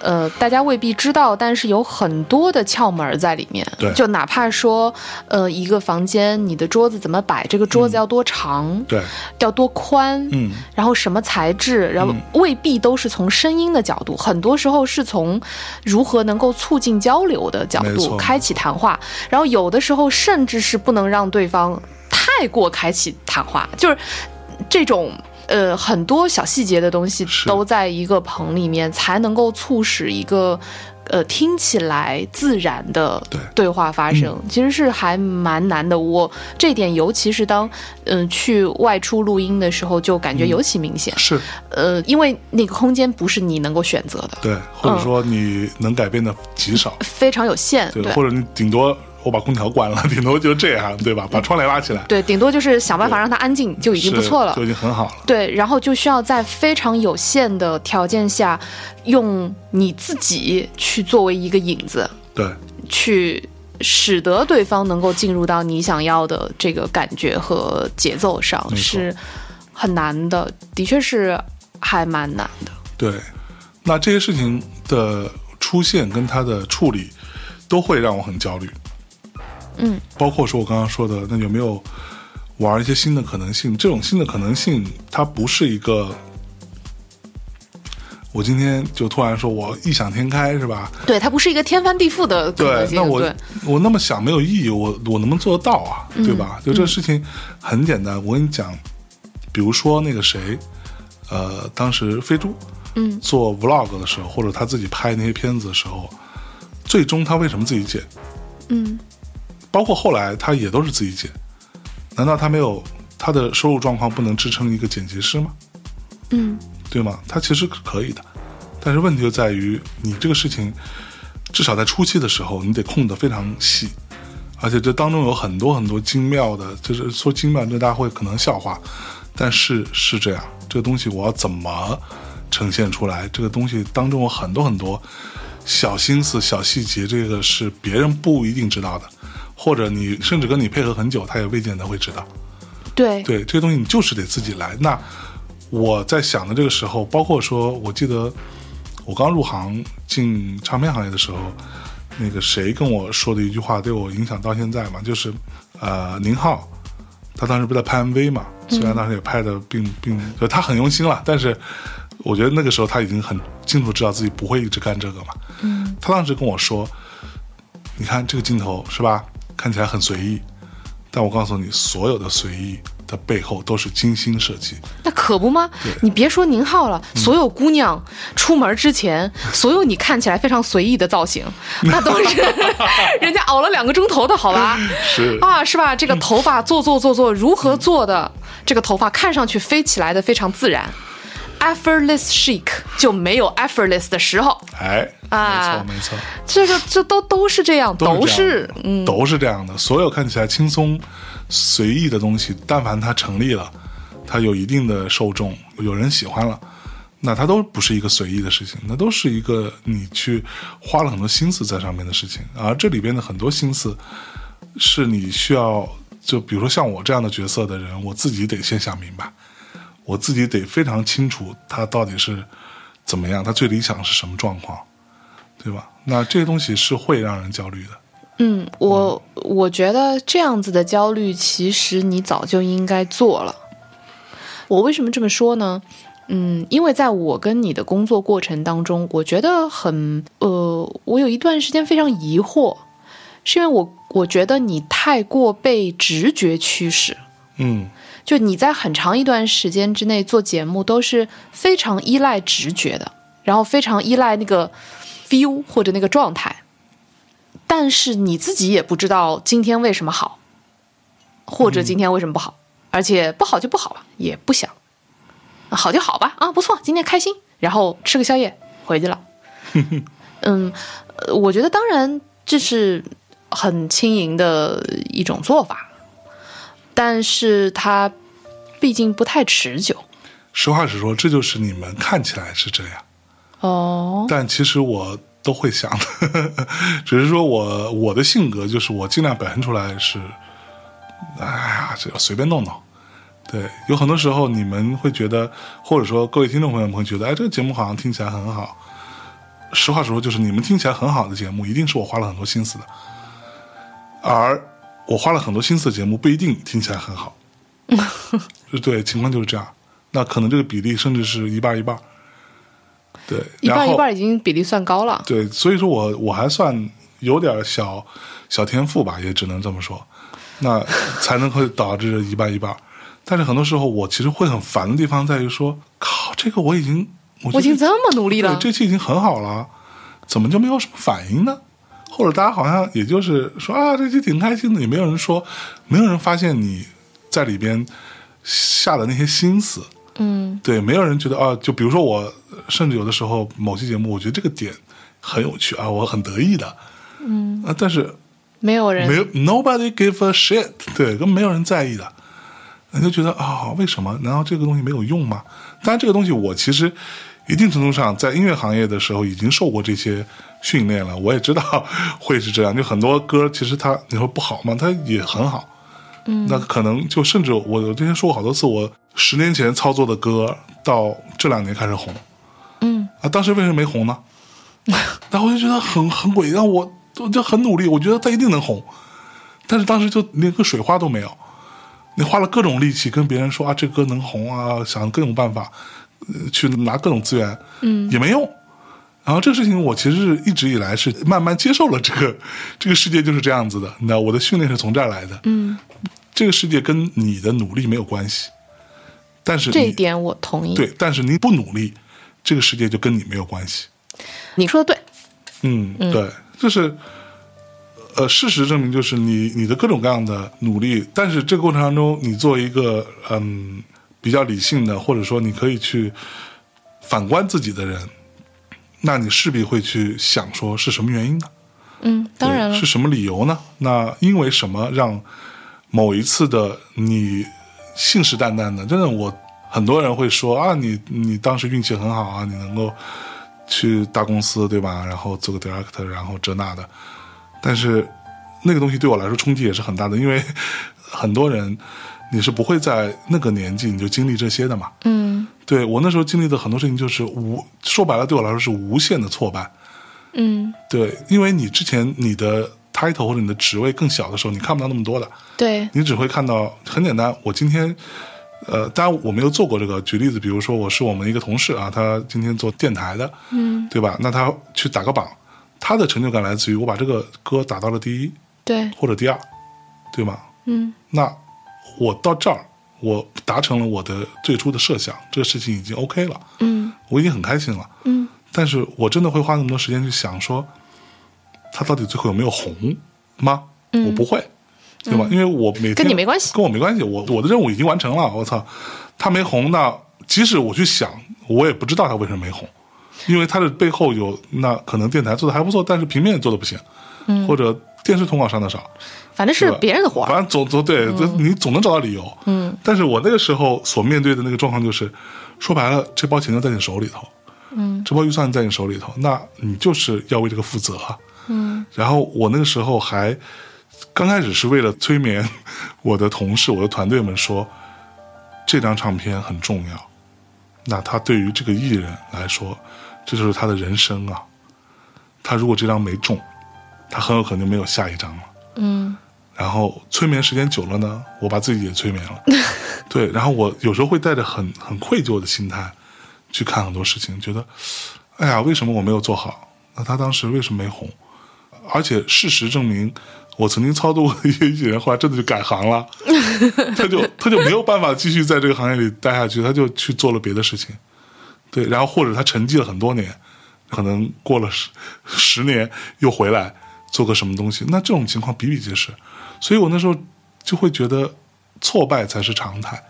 呃，大家未必知道，但是有很多的窍门在里面。对。就哪怕说，呃，一个房间你的桌子怎么摆，这个桌子要多长，对，要多宽，嗯，然后什么材质，然后未必都是从声音的角度，很多时候是从如何能够促进交流的角度开启谈话，然后有的时候甚至是不能让对方太过开启谈话，就是这种。呃，很多小细节的东西都在一个棚里面，才能够促使一个呃听起来自然的对对话发生，其实是还蛮难的。我这点尤其是当嗯、呃去外出录音的时候，就感觉尤其明显。是呃，因为那个空间不是你能够选择的，对，或者说你能改变的极少，非常有限。对，对或者你顶多我把空调关了，顶多就这样，对吧？把窗帘拉起来，对，顶多就是想办法让它安静，就已经不错了就。已经很好了。对，然后就需要在非常有限的条件下，用你自己去作为一个影子，对，去使得对方能够进入到你想要的这个感觉和节奏上，是很难的，的确是还蛮难的。对，那这些事情的出现跟它的处理，都会让我很焦虑。嗯，包括说我刚刚说的，那有没有玩一些新的可能性？这种新的可能性，它不是一个，我今天就突然说我异想天开，是吧？对，它不是一个天翻地覆的可能对，那我我那么想没有意义，我我能不能做得到啊？对吧？就这个事情很简单，我跟你讲，比如说那个谁，呃，当时飞猪，嗯，做 vlog 的时候，或者他自己拍那些片子的时候，最终他为什么自己剪？嗯，包括后来他也都是自己剪，难道他没有他的收入状况不能支撑一个剪辑师吗？嗯，对吗？他其实可以的，但是问题就在于你这个事情，至少在初期的时候，你得控得非常细，而且这当中有很多很多精妙的，就是说精妙，这大家会可能笑话，但是是这样，这个东西我要怎么呈现出来？这个东西当中有很多很多小心思、小细节，这个是别人不一定知道的，或者你甚至跟你配合很久，他也未见得会知道。对对，这个东西你就是得自己来。那我在想的这个时候，包括说，我记得我刚入行进唱片行业的时候，那个谁跟我说的一句话，对我影响到现在嘛，就是呃，宁浩，他当时不是在拍 MV 嘛，虽然当时也拍的并并，就他很用心了，但是我觉得那个时候他已经很清楚知道自己不会一直干这个嘛。嗯，他当时跟我说，你看这个镜头是吧，看起来很随意，但我告诉你，所有的随意的背后都是精心设计。那可不吗？你别说宁浩了，所有姑娘出门之前，(laughs) 所有你看起来非常随意的造型，(laughs) 那都是 (laughs) 人家熬了两个钟头的好吧？是啊，是吧？这个头发做做做做，如何做的？这个头发看上去飞起来的非常自然，effortless chic 就没有 effortless 的时候。哎，啊没错没错，这个这都都是这样，都都是嗯，都是这样的。所有看起来轻松随意的东西，但凡它成立了，它有一定的受众，有人喜欢了，那它都不是一个随意的事情，那都是一个你去花了很多心思在上面的事情。而这里边的很多心思，是你需要，就比如说像我这样的角色的人，我自己得先想明白，我自己得非常清楚他到底是怎么样，他最理想是什么状况，对吧？那这些东西是会让人焦虑的。嗯，我我觉得这样子的焦虑，其实你早就应该做了。我为什么这么说呢？嗯，因为在我跟你的工作过程当中，我觉得很呃，我有一段时间非常疑惑，是因为我我觉得你太过被直觉驱使，嗯就你在很长一段时间之内做节目都是非常依赖直觉的，然后非常依赖那个 feel 或者那个状态，但是你自己也不知道今天为什么好，或者今天为什么不好，而且不好就不好吧，也不想，好就好吧，啊不错，今天开心，然后吃个宵夜回去了。(laughs) 嗯，呃我觉得当然这是很轻盈的一种做法，但是它毕竟不太持久。实话实说，这就是你们看起来是这样，哦，但其实我都会想的，(laughs) 只是说我我的性格就是我尽量表现出来是，哎呀，这个随便弄弄。对，有很多时候你们会觉得，或者说各位听众朋友们会觉得，哎，这个节目好像听起来很好。实话实说，就是你们听起来很好的节目，一定是我花了很多心思的，而我花了很多心思的节目不一定听起来很好。(laughs) 对，情况就是这样。那可能这个比例甚至是一半一半。对，一半一半已经比例算高了。对，所以说我我还算有点小小天赋吧，也只能这么说，那才能会导致一半一半。但是很多时候，我其实会很烦的地方在于说，靠，这个我已经，我我已经这么努力了对，，这期已经很好了，怎么就没有什么反应呢？或者大家好像也就是说啊，这期挺开心的，也没有人说，没有人发现你在里边下的那些心思。嗯对，没有人觉得啊，就比如说我，甚至有的时候某期节目，我觉得这个点很有趣啊，我很得意的，嗯，啊，但是没有人没有 nobody give a shit，对，根本没有人在意的，你就觉得啊、为什么？难道这个东西没有用吗？当然，这个东西我其实一定程度上在音乐行业的时候已经受过这些训练了，我也知道会是这样。就很多歌其实它你说不好吗？它也很好。嗯，那可能就甚至我我之前说过好多次，我十年前操作的歌到这两年开始红，嗯啊，当时为什么没红呢？(laughs) 然后我就觉得很很诡异，让我我就很努力，我觉得他一定能红，但是当时就连个水花都没有。你花了各种力气跟别人说啊，这歌能红啊，想各种办法，呃去拿各种资源，嗯也没用。然后这个事情我其实是一直以来是慢慢接受了这个 (laughs) 这个世界就是这样子的，你知道我的训练是从这儿来的。嗯，这个世界跟你的努力没有关系，但是这一点我同意。对，但是你不努力，这个世界就跟你没有关系。你说的对，嗯，对，就是，呃，事实证明，就是你你的各种各样的努力，但是这个过程当中，你作为一个嗯比较理性的，或者说你可以去反观自己的人，那你势必会去想说是什么原因呢？嗯，当然了是，什么理由呢？那因为什么让某一次的你信誓旦旦的？真的，我很多人会说啊，你你当时运气很好啊，你能够去大公司对吧？然后做个 director，然后这那的。但是那个东西对我来说冲击也是很大的，因为很多人你是不会在那个年纪你就经历这些的嘛。嗯对我那时候经历的很多事情就是无说白了对我来说是无限的挫败。嗯，对，因为你之前你的 title 或者你的职位更小的时候，你看不到那么多的，对，你只会看到很简单。我今天，呃，当然我没有做过这个。举例子，比如说我是我们一个同事啊，他今天做电台的，嗯对吧？那他去打个榜，他的成就感来自于我把这个歌打到了第一对，或者第二，对吗？嗯那我到这儿，我达成了我的最初的设想，这个事情已经 OK 了，嗯我已经很开心了。嗯但是我真的会花那么多时间去想说，他到底最后有没有红吗？我不会，对吧？因为我每天嗯跟你没关系跟我没关系。我我的任务已经完成了，我操，他没红，那即使我去想，我也不知道他为什么没红，因为他的背后有那可能电台做的还不错，但是平面做的不行，或者电视通告上的少，反正是别人的活儿。反正总总对，这你总能找到理由。嗯，但是我那个时候所面对的那个状况就是，说白了，这包钱就在你手里头，嗯，这包预算在你手里头，那你就是要为这个负责啊。嗯，然后我那个时候还刚开始是为了催眠我的同事、我的团队们说，这张唱片很重要。那他对于这个艺人来说，这就是他的人生啊。他如果这张没中，他很有可能就没有下一张了。嗯然后催眠时间久了呢，我把自己也催眠了。(laughs) 对，然后我有时候会带着很很愧疚的心态去看很多事情，觉得，哎呀，为什么我没有做好？那他当时为什么没红？而且事实证明，我曾经操作过的一些艺人，后来真的就改行了，(laughs) 他就他就没有办法继续在这个行业里待下去，他就去做了别的事情。对，然后或者他沉寂了很多年，可能过了十十年又回来做个什么东西，那这种情况比比皆是。所以我那时候就会觉得挫败才是常态。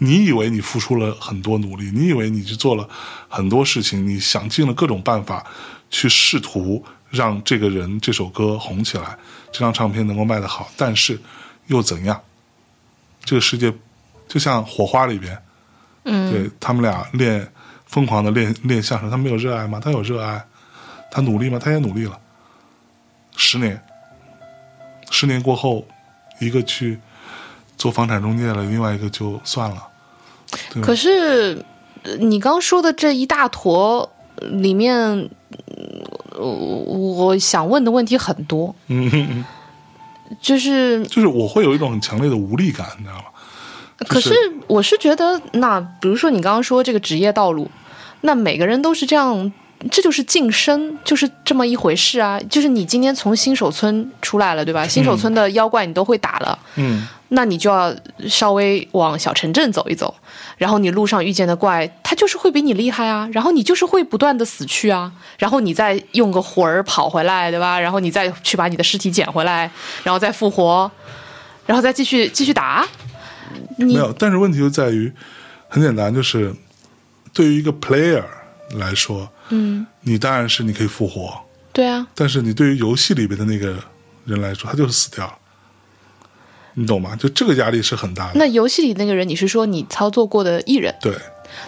你以为你付出了很多努力，你以为你去做了很多事情，你想尽了各种办法去试图让这个人这首歌红起来，这张唱片能够卖得好，但是又怎样？这个世界就像火花里边，嗯，对他们俩练疯狂的练练相声，他没有热爱吗？他有热爱，他努力吗？他也努力了。十年，十年过后，一个去做房产中介了，另外一个就算了。可是呃你刚说的这一大坨里面，呃我想问的问题很多，嗯嗯嗯，就是就是我会有一种很强烈的无力感，你知道吗？可是我是觉得，那比如说你刚刚说这个职业道路，那每个人都是这样，这就是晋升，就是这么一回事啊。就是你今天从新手村出来了，对吧？新手村的妖怪你都会打了，嗯，那你就要稍微往小城镇走一走，然后你路上遇见的怪，他就是会比你厉害啊，然后你就是会不断的死去啊，然后你再用个魂儿跑回来，对吧？然后你再去把你的尸体捡回来，然后再复活，然后再继续继续打。你没有。但是问题就在于，很简单，就是对于一个 player 来说，嗯，你当然是你可以复活，对啊，但是你对于游戏里边的那个人来说，他就是死掉了。你懂吗？就这个压力是很大的。那游戏里那个人，你是说你操作过的艺人，对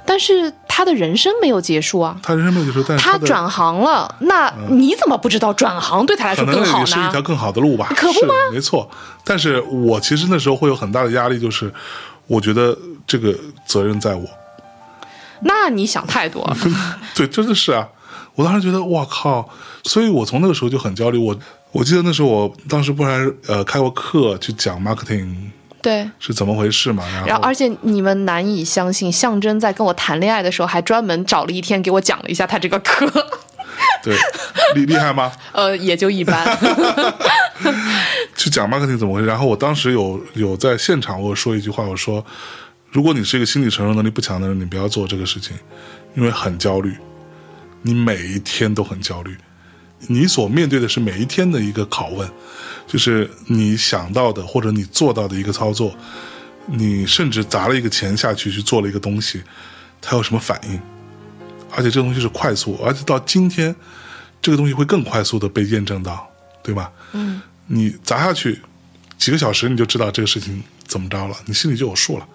但是他的人生没有结束啊，他人生没有结束，但是的他转行了，那你怎么不知道转行对他来说更好也是一条？更好的路吧？可不吗没错。但是我其实那时候会有很大的压力，就是我觉得这个责任在我。那你想太多了。(laughs) 对，真的是啊！我当时觉得，哇靠！所以我从那个时候就很焦虑。我我记得那时候我当时不是还呃开过课去讲 marketing 对，是怎么回事嘛？然后然后而且你们难以相信，象征在跟我谈恋爱的时候，还专门找了一天给我讲了一下他这个课，(laughs) 对厉厉害吗？(laughs) 呃，也就一般。去讲 marketing 怎么回事。然后我当时有有在现场，我说一句话，我说：如果你是一个心理承受能力不强的人，你不要做这个事情，因为很焦虑，你每一天都很焦虑，你所面对的是每一天的一个拷问，就是你想到的或者你做到的一个操作，你甚至砸了一个钱下去去做了一个东西，它有什么反应？而且这个东西是快速，而且到今天，这个东西会更快速的被验证到，对吧？嗯，你砸下去几个小时，你就知道这个事情怎么着了，你心里就有数了。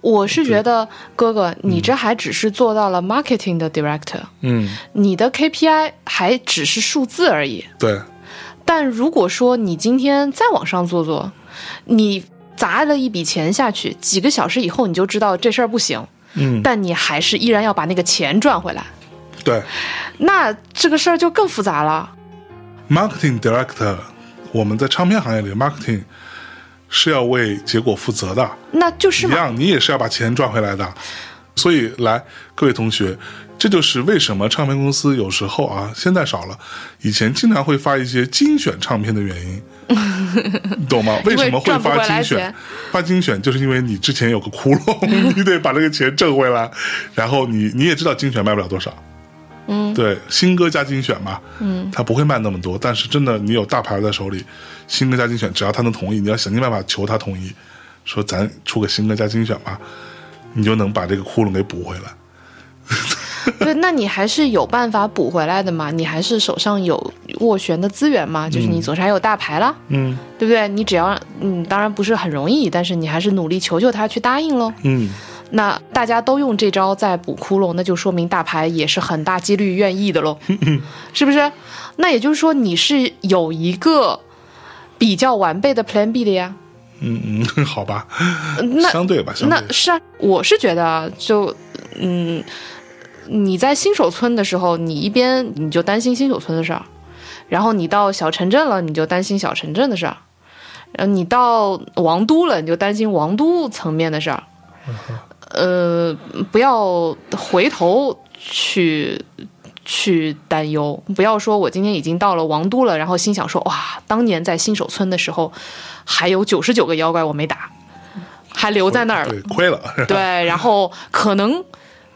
我是觉得哥哥，你这还只是做到了 marketing 的 director，嗯，你的 KPI 还只是数字而已。对，但如果说你今天再往上做做，你砸了一笔钱下去，几个小时以后你就知道这事儿不行，嗯，但你还是依然要把那个钱赚回来，对。那这个事儿就更复杂了。，marketing director，我们在唱片行业里，marketing 是要为结果负责的。那就是，一样，你也是要把钱赚回来的。所以，来各位同学，这就是为什么唱片公司有时候啊，现在少了，以前经常会发一些精选唱片的原因，你 (laughs) 懂吗？为什么会发精选？发精选就是因为你之前有个窟窿，你得把这个钱挣回来，然后你你也知道精选卖不了多少。嗯，对，新歌加精选嘛，嗯，它不会卖那么多，但是真的你有大牌在手里，新歌加精选，只要他能同意，你要想尽办法求他同意，说咱出个新歌加精选吧，(laughs) 你就能把这个窟窿给补回来。(laughs) 对，那你还是有办法补回来的嘛？你还是手上有斡旋的资源嘛？就是你总是还有大牌了，嗯对不对？你只要嗯，当然不是很容易，但是你还是努力求求他去答应喽。嗯，那大家都用这招在补窟窿，那就说明大牌也是很大几率愿意的喽，(laughs) 是不是？那也就是说你是有一个比较完备的 Plan B 的呀。嗯嗯，好吧，那相对吧，相对，那是啊，我是觉得啊，就嗯，你在新手村的时候，你一边你就担心新手村的事儿，然后你到小城镇了，你就担心小城镇的事儿，然后你到王都了，你就担心王都层面的事儿。呃，不要回头去去担忧，不要说我今天已经到了王都了，然后心想说哇，当年在新手村的时候，还有九十九个妖怪我没打，还留在那儿了。对，亏了，对，然后可能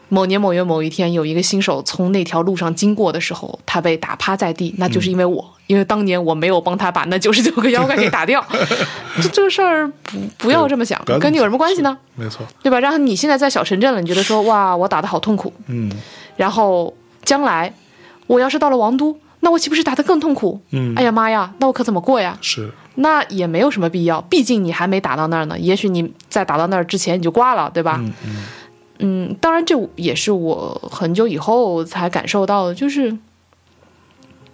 某年某月某一天，有一个新手从那条路上经过的时候，他被打趴在地，那就是因为我，因为当年我没有帮他把那九十九个妖怪给打掉。(laughs) 这这个事儿不不要这么想跟你有什么关系呢？没错，对吧？然后你现在在小城镇了，你觉得说哇，我打的好痛苦，嗯然后将来我要是到了王都，那我岂不是打得更痛苦？嗯，哎呀妈呀，那我可怎么过呀？是，那也没有什么必要，毕竟你还没打到那儿呢。也许你在打到那儿之前你就挂了，对吧？嗯嗯嗯，当然这也是我很久以后才感受到的，就是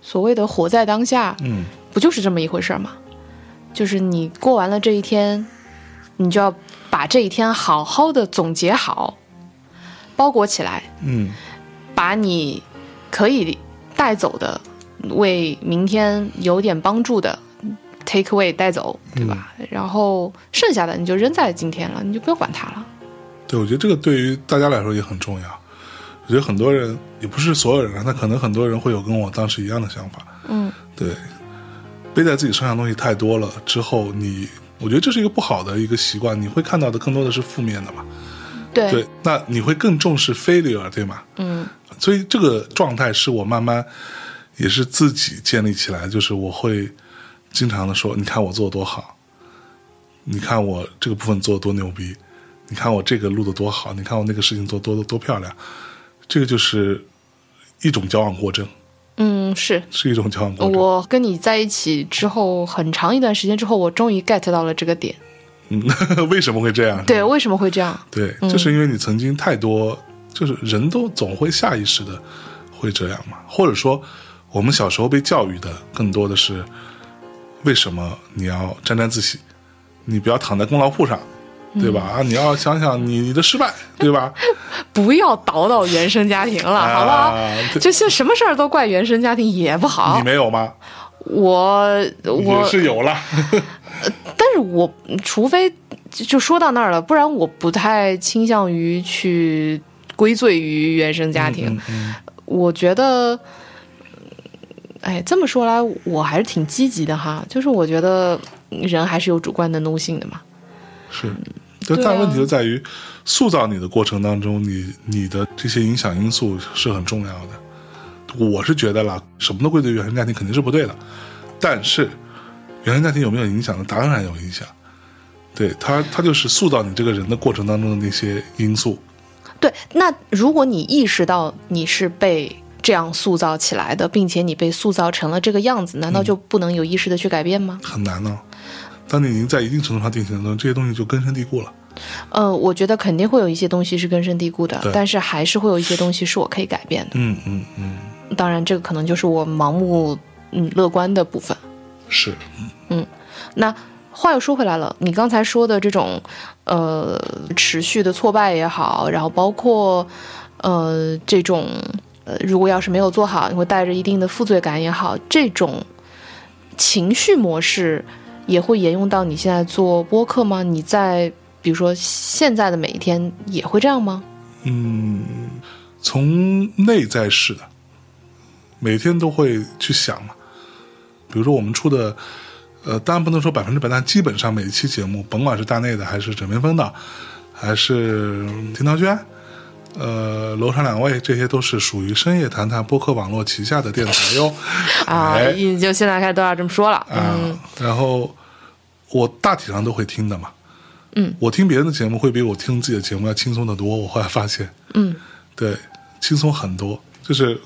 所谓的活在当下，嗯不就是这么一回事儿吗？就是你过完了这一天，你就要把这一天好好的总结好，包裹起来，嗯把你可以带走的，为明天有点帮助的 take away 带走，对吧？然后剩下的你就扔在今天了，你就不要管它了。对，我觉得这个对于大家来说也很重要。我觉得很多人也不是所有人啊，那可能很多人会有跟我当时一样的想法。嗯，对，背在自己身上的东西太多了之后，你我觉得这是一个不好的一个习惯，你会看到的更多的是负面的嘛。对，对，那你会更重视 failure，对吗？嗯所以这个状态是我慢慢也是自己建立起来，就是我会经常的说，你看我做的多好，你看我这个部分做的多牛逼，你看我这个录的多好，你看我那个事情做得多多漂亮，这个就是一种矫枉过正，嗯，是。是一种矫枉过正。我跟你在一起之后，很长一段时间之后，我终于 get 到了这个点。嗯，(laughs) 为什么会这样？对，为什么会这样？对，就是因为你曾经太多，就是人都总会下意识的会这样嘛，或者说我们小时候被教育的更多的是，为什么你要沾沾自喜，你不要躺在功劳簿上，对吧？啊，你要想想你你的失败，(laughs) 对吧？不要倒到原生家庭了，好不好？就现什么事儿都怪原生家庭也不好你。没有吗？我也我，是有了，(laughs) 但是我除非就就说到那儿了，不然我不太倾向于去归罪于原生家庭。我觉得，哎，这么说来，我还是挺积极的哈。就是我觉得人还是有主观能动性的嘛。是，就对啊但问题就在于塑造你的过程当中，你你的这些影响因素是很重要的。我是觉得啦，什么都归罪于原生家庭肯定是不对的，但是原生家庭有没有影响呢？当然有影响。对他，他就是塑造你这个人的过程当中的那些因素。对，那如果你意识到你是被这样塑造起来的，并且你被塑造成了这个样子，难道就不能有意识的去改变吗？很难呢、当你已经在一定程度上定型了，这些东西就根深蒂固了。呃，我觉得肯定会有一些东西是根深蒂固的，但是还是会有一些东西是我可以改变的。嗯嗯嗯，当然，这个可能就是我盲目嗯乐观的部分。是，嗯那话又说回来了，你刚才说的这种呃持续的挫败也好，然后包括呃这种呃如果要是没有做好，你会带着一定的负罪感也好，这种情绪模式也会沿用到你现在做播客吗？你在比如说现在的每一天也会这样吗？嗯，从内在是的，每天都会去想嘛。比如说我们出的，呃，当然不能说百分之百，但基本上每一期节目，甭管是大内的，还是枕边风的，还是听涛轩，呃，楼上两位，这些都是属于深夜谈谈播客网络旗下的电台哟。(laughs) 啊，哎也就现在开始都要这么说了。啊，嗯然后我大体上都会听的嘛。嗯，我听别人的节目会比我听自己的节目要轻松得多。我后来发现，嗯 (laughs) 对，轻松很多。就是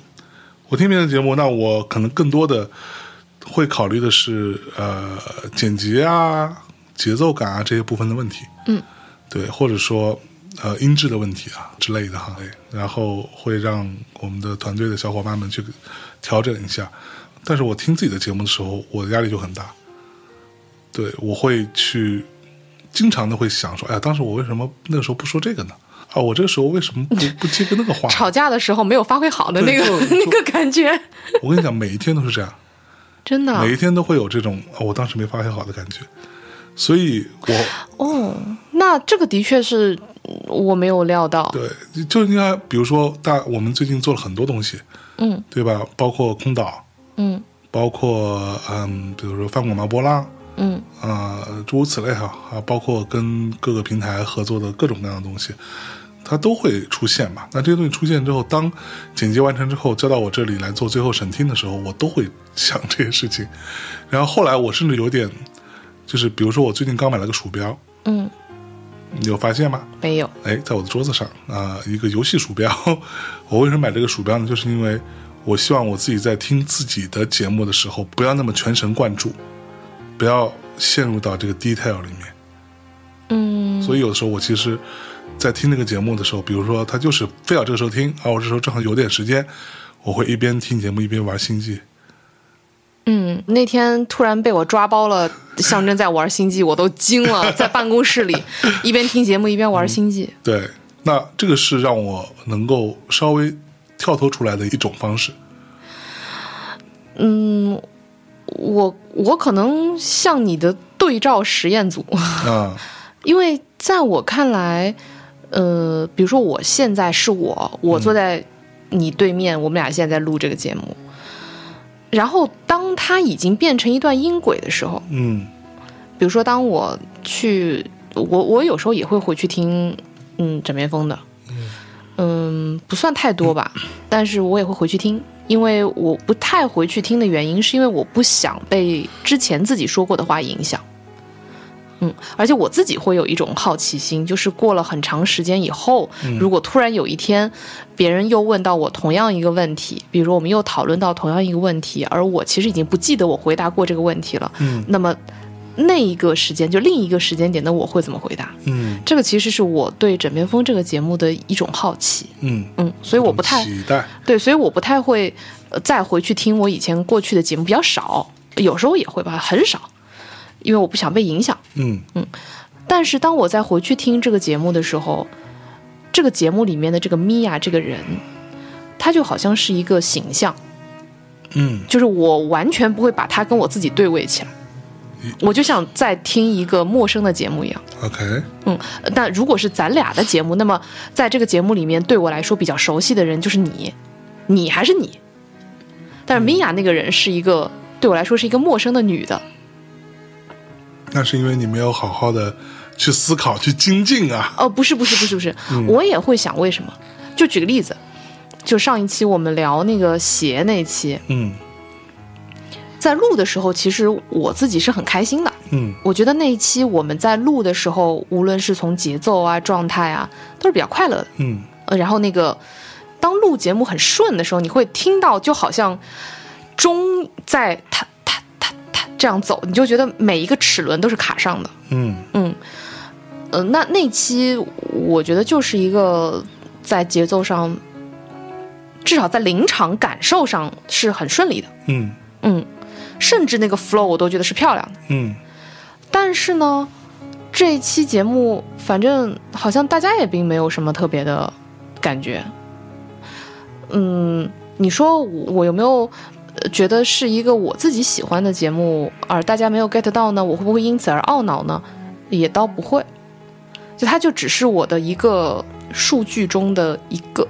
我听别人的节目，那我可能更多的会考虑的是呃剪辑啊、节奏感啊这些部分的问题。嗯，对，或者说呃音质的问题啊之类的哈。然后会让我们的团队的小伙伴们去调整一下。但是我听自己的节目的时候，我的压力就很大。对，我会去经常的会想说，哎呀，当时我为什么那个时候不说这个呢？啊，我这个时候为什么不 (laughs) 不接个那个话？吵架的时候没有发挥好的那个 (laughs) 那个感觉，我跟你讲，每一天都是这样，真的每一天都会有这种、啊我当时没发现好的感觉。所以我哦。那这个的确是嗯我没有料到。对就应该，比如说大我们最近做了很多东西，嗯对吧？包括空岛，嗯包括嗯，比如说翻滚吧波浪，嗯啊、诸如此类哈啊，包括跟各个平台合作的各种各样的东西，它都会出现嘛。那这些东西出现之后，当剪辑完成之后交到我这里来做最后审听的时候，我都会想这些事情。然后后来我甚至有点，就是比如说我最近刚买了个鼠标，嗯，你有发现吗？没有。哎，在我的桌子上啊、一个游戏鼠标。(laughs) 我为什么买这个鼠标呢？就是因为我希望我自己在听自己的节目的时候，不要那么全神贯注，不要陷入到这个 detail 里面。嗯所以有的时候我其实，在听那个节目的时候，比如说他就是非要这个时候听，啊，我这时候正好有点时间，我会一边听节目一边玩星际。嗯，那天突然被我抓包了，象征在玩星际，我都惊了，在办公室里 (laughs) 一边听节目一边玩星际。对，那这个是让我能够稍微跳脱出来的一种方式。嗯，我我可能像你的对照实验组，啊，(laughs) 因为在我看来，呃，比如说我现在是我，我坐在你对面，我们俩现在在录这个节目。然后，当它已经变成一段音轨的时候，嗯比如说，当我去，我我有时候也会回去听，嗯，枕边风的，嗯，不算太多吧，但是我也会回去听，因为我不太回去听的原因，是因为我不想被之前自己说过的话影响。嗯，而且我自己会有一种好奇心，就是过了很长时间以后，如果突然有一天，别人又问到我同样一个问题，比如我们又讨论到同样一个问题，而我其实已经不记得我回答过这个问题了，嗯那么那一个时间就另一个时间点的我会怎么回答？嗯这个其实是我对《枕边风》这个节目的一种好奇，嗯，嗯，所以我不太期待。对，所以我不太会呃再回去听我以前过去的节目，比较少，有时候也会吧，很少，因为我不想被影响。嗯。嗯。但是当我再回去听这个节目的时候，这个节目里面的这个米娅这个人，她就好像是一个形象，嗯。就是我完全不会把她跟我自己对位起来，我就像在听一个陌生的节目一样。，OK，嗯，但如果是咱俩的节目，那么在这个节目里面，对我来说比较熟悉的人就是你，你还是你。但是米娅那个人是一个对我来说是一个陌生的女的，那是因为你没有好好的去思考、去精进啊。哦，不是不是不是不是，我也会想为什么。就举个例子，就上一期我们聊那个鞋那一期，嗯在录的时候，其实我自己是很开心的。嗯我觉得那一期我们在录的时候，无论是从节奏啊、状态啊，都是比较快乐的。嗯呃，然后那个当录节目很顺的时候，你会听到就好像钟在踏踏踏踏这样走，你就觉得每一个齿轮都是卡上的。嗯嗯，呃，那那期我觉得就是一个在节奏上，至少在临场感受上是很顺利的。嗯嗯，甚至那个 flow 我都觉得是漂亮的。嗯但是呢，这一期节目反正好像大家也并没有什么特别的感觉。嗯，你说我我有没有呃觉得是一个我自己喜欢的节目，而大家没有 get 到呢？我会不会因此而懊恼呢？也倒不会，就它就只是我的一个数据中的一个，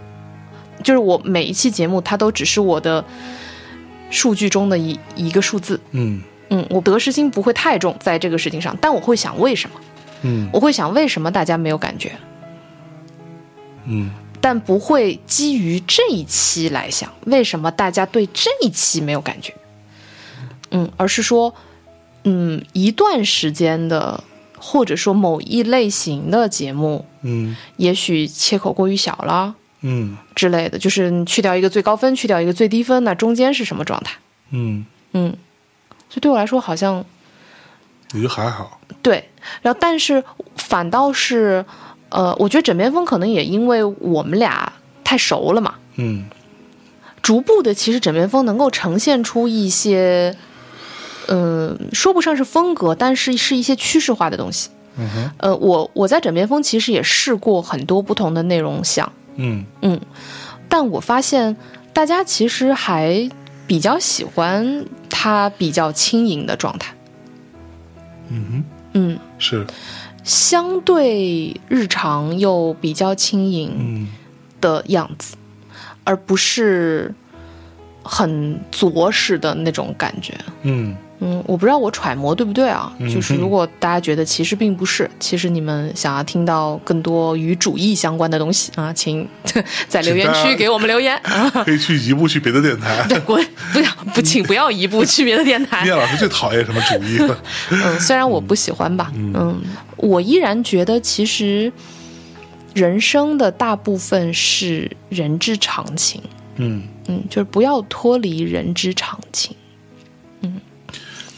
就是我每一期节目它都只是我的数据中的一一个数字。嗯嗯，我得失心不会太重在这个事情上，但我会想为什么？嗯我会想为什么大家没有感觉，嗯但不会基于这一期来想为什么大家对这一期没有感觉。嗯，而是说，嗯，一段时间的，或者说某一类型的节目，嗯也许切口过于小了嗯之类的，就是你去掉一个最高分，去掉一个最低分，那中间是什么状态？嗯，嗯，所以对我来说好像也就还好。对，然后但是反倒是，呃，我觉得枕边风可能也因为我们俩太熟了嘛，嗯。逐步的，其实枕边风能够呈现出一些，嗯、说不上是风格，但是是一些趋势化的东西。嗯哼。呃，我我在枕边风其实也试过很多不同的内容项，嗯。嗯，但我发现大家其实还比较喜欢它比较轻盈的状态，嗯哼，嗯。是相对日常又比较轻盈嗯的样子，而不是很着实的那种感觉。嗯嗯，我不知道我揣摩对不对啊？嗯就是如果大家觉得其实并不是，其实你们想要听到更多与主义相关的东西啊，请 (laughs) 在留言区给我们留言啊。(laughs) 可以去移步去别的电台。对，(laughs) 滚！不要不，请不要移步去别的电台。聂老师最讨厌什么主义了？嗯，虽然我不喜欢吧，嗯，我依然觉得其实人生的大部分是人之常情，嗯，嗯，就是不要脱离人之常情。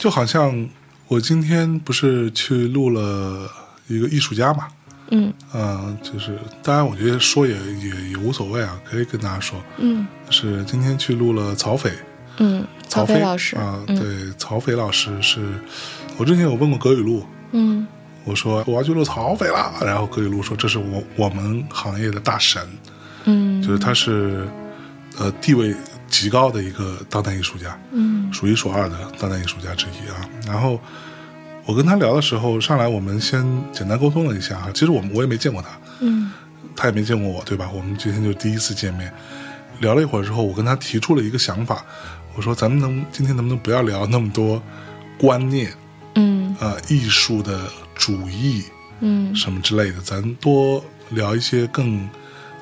就好像我今天不是去录了一个艺术家嘛，嗯。嗯、就是当然我觉得说也也也无所谓啊，可以跟大家说，嗯。是今天去录了曹斐，嗯，曹飞飞老师，啊、嗯。对，曹斐老师是我之前有问过葛雨露，嗯。我说我要去录曹斐了，然后葛雨露说这是我我们行业的大神，嗯。就是他是呃地位极高的一个当代艺术家，嗯。数一数二的当代艺术家之一啊。然后我跟他聊的时候，上来我们先简单沟通了一下啊，其实我们我也没见过他，嗯。他也没见过我，对吧？我们今天就第一次见面，聊了一会儿之后，我跟他提出了一个想法，我说咱们能今天能不能不要聊那么多观念嗯。啊、呃艺术的主义嗯。什么之类的，咱多聊一些更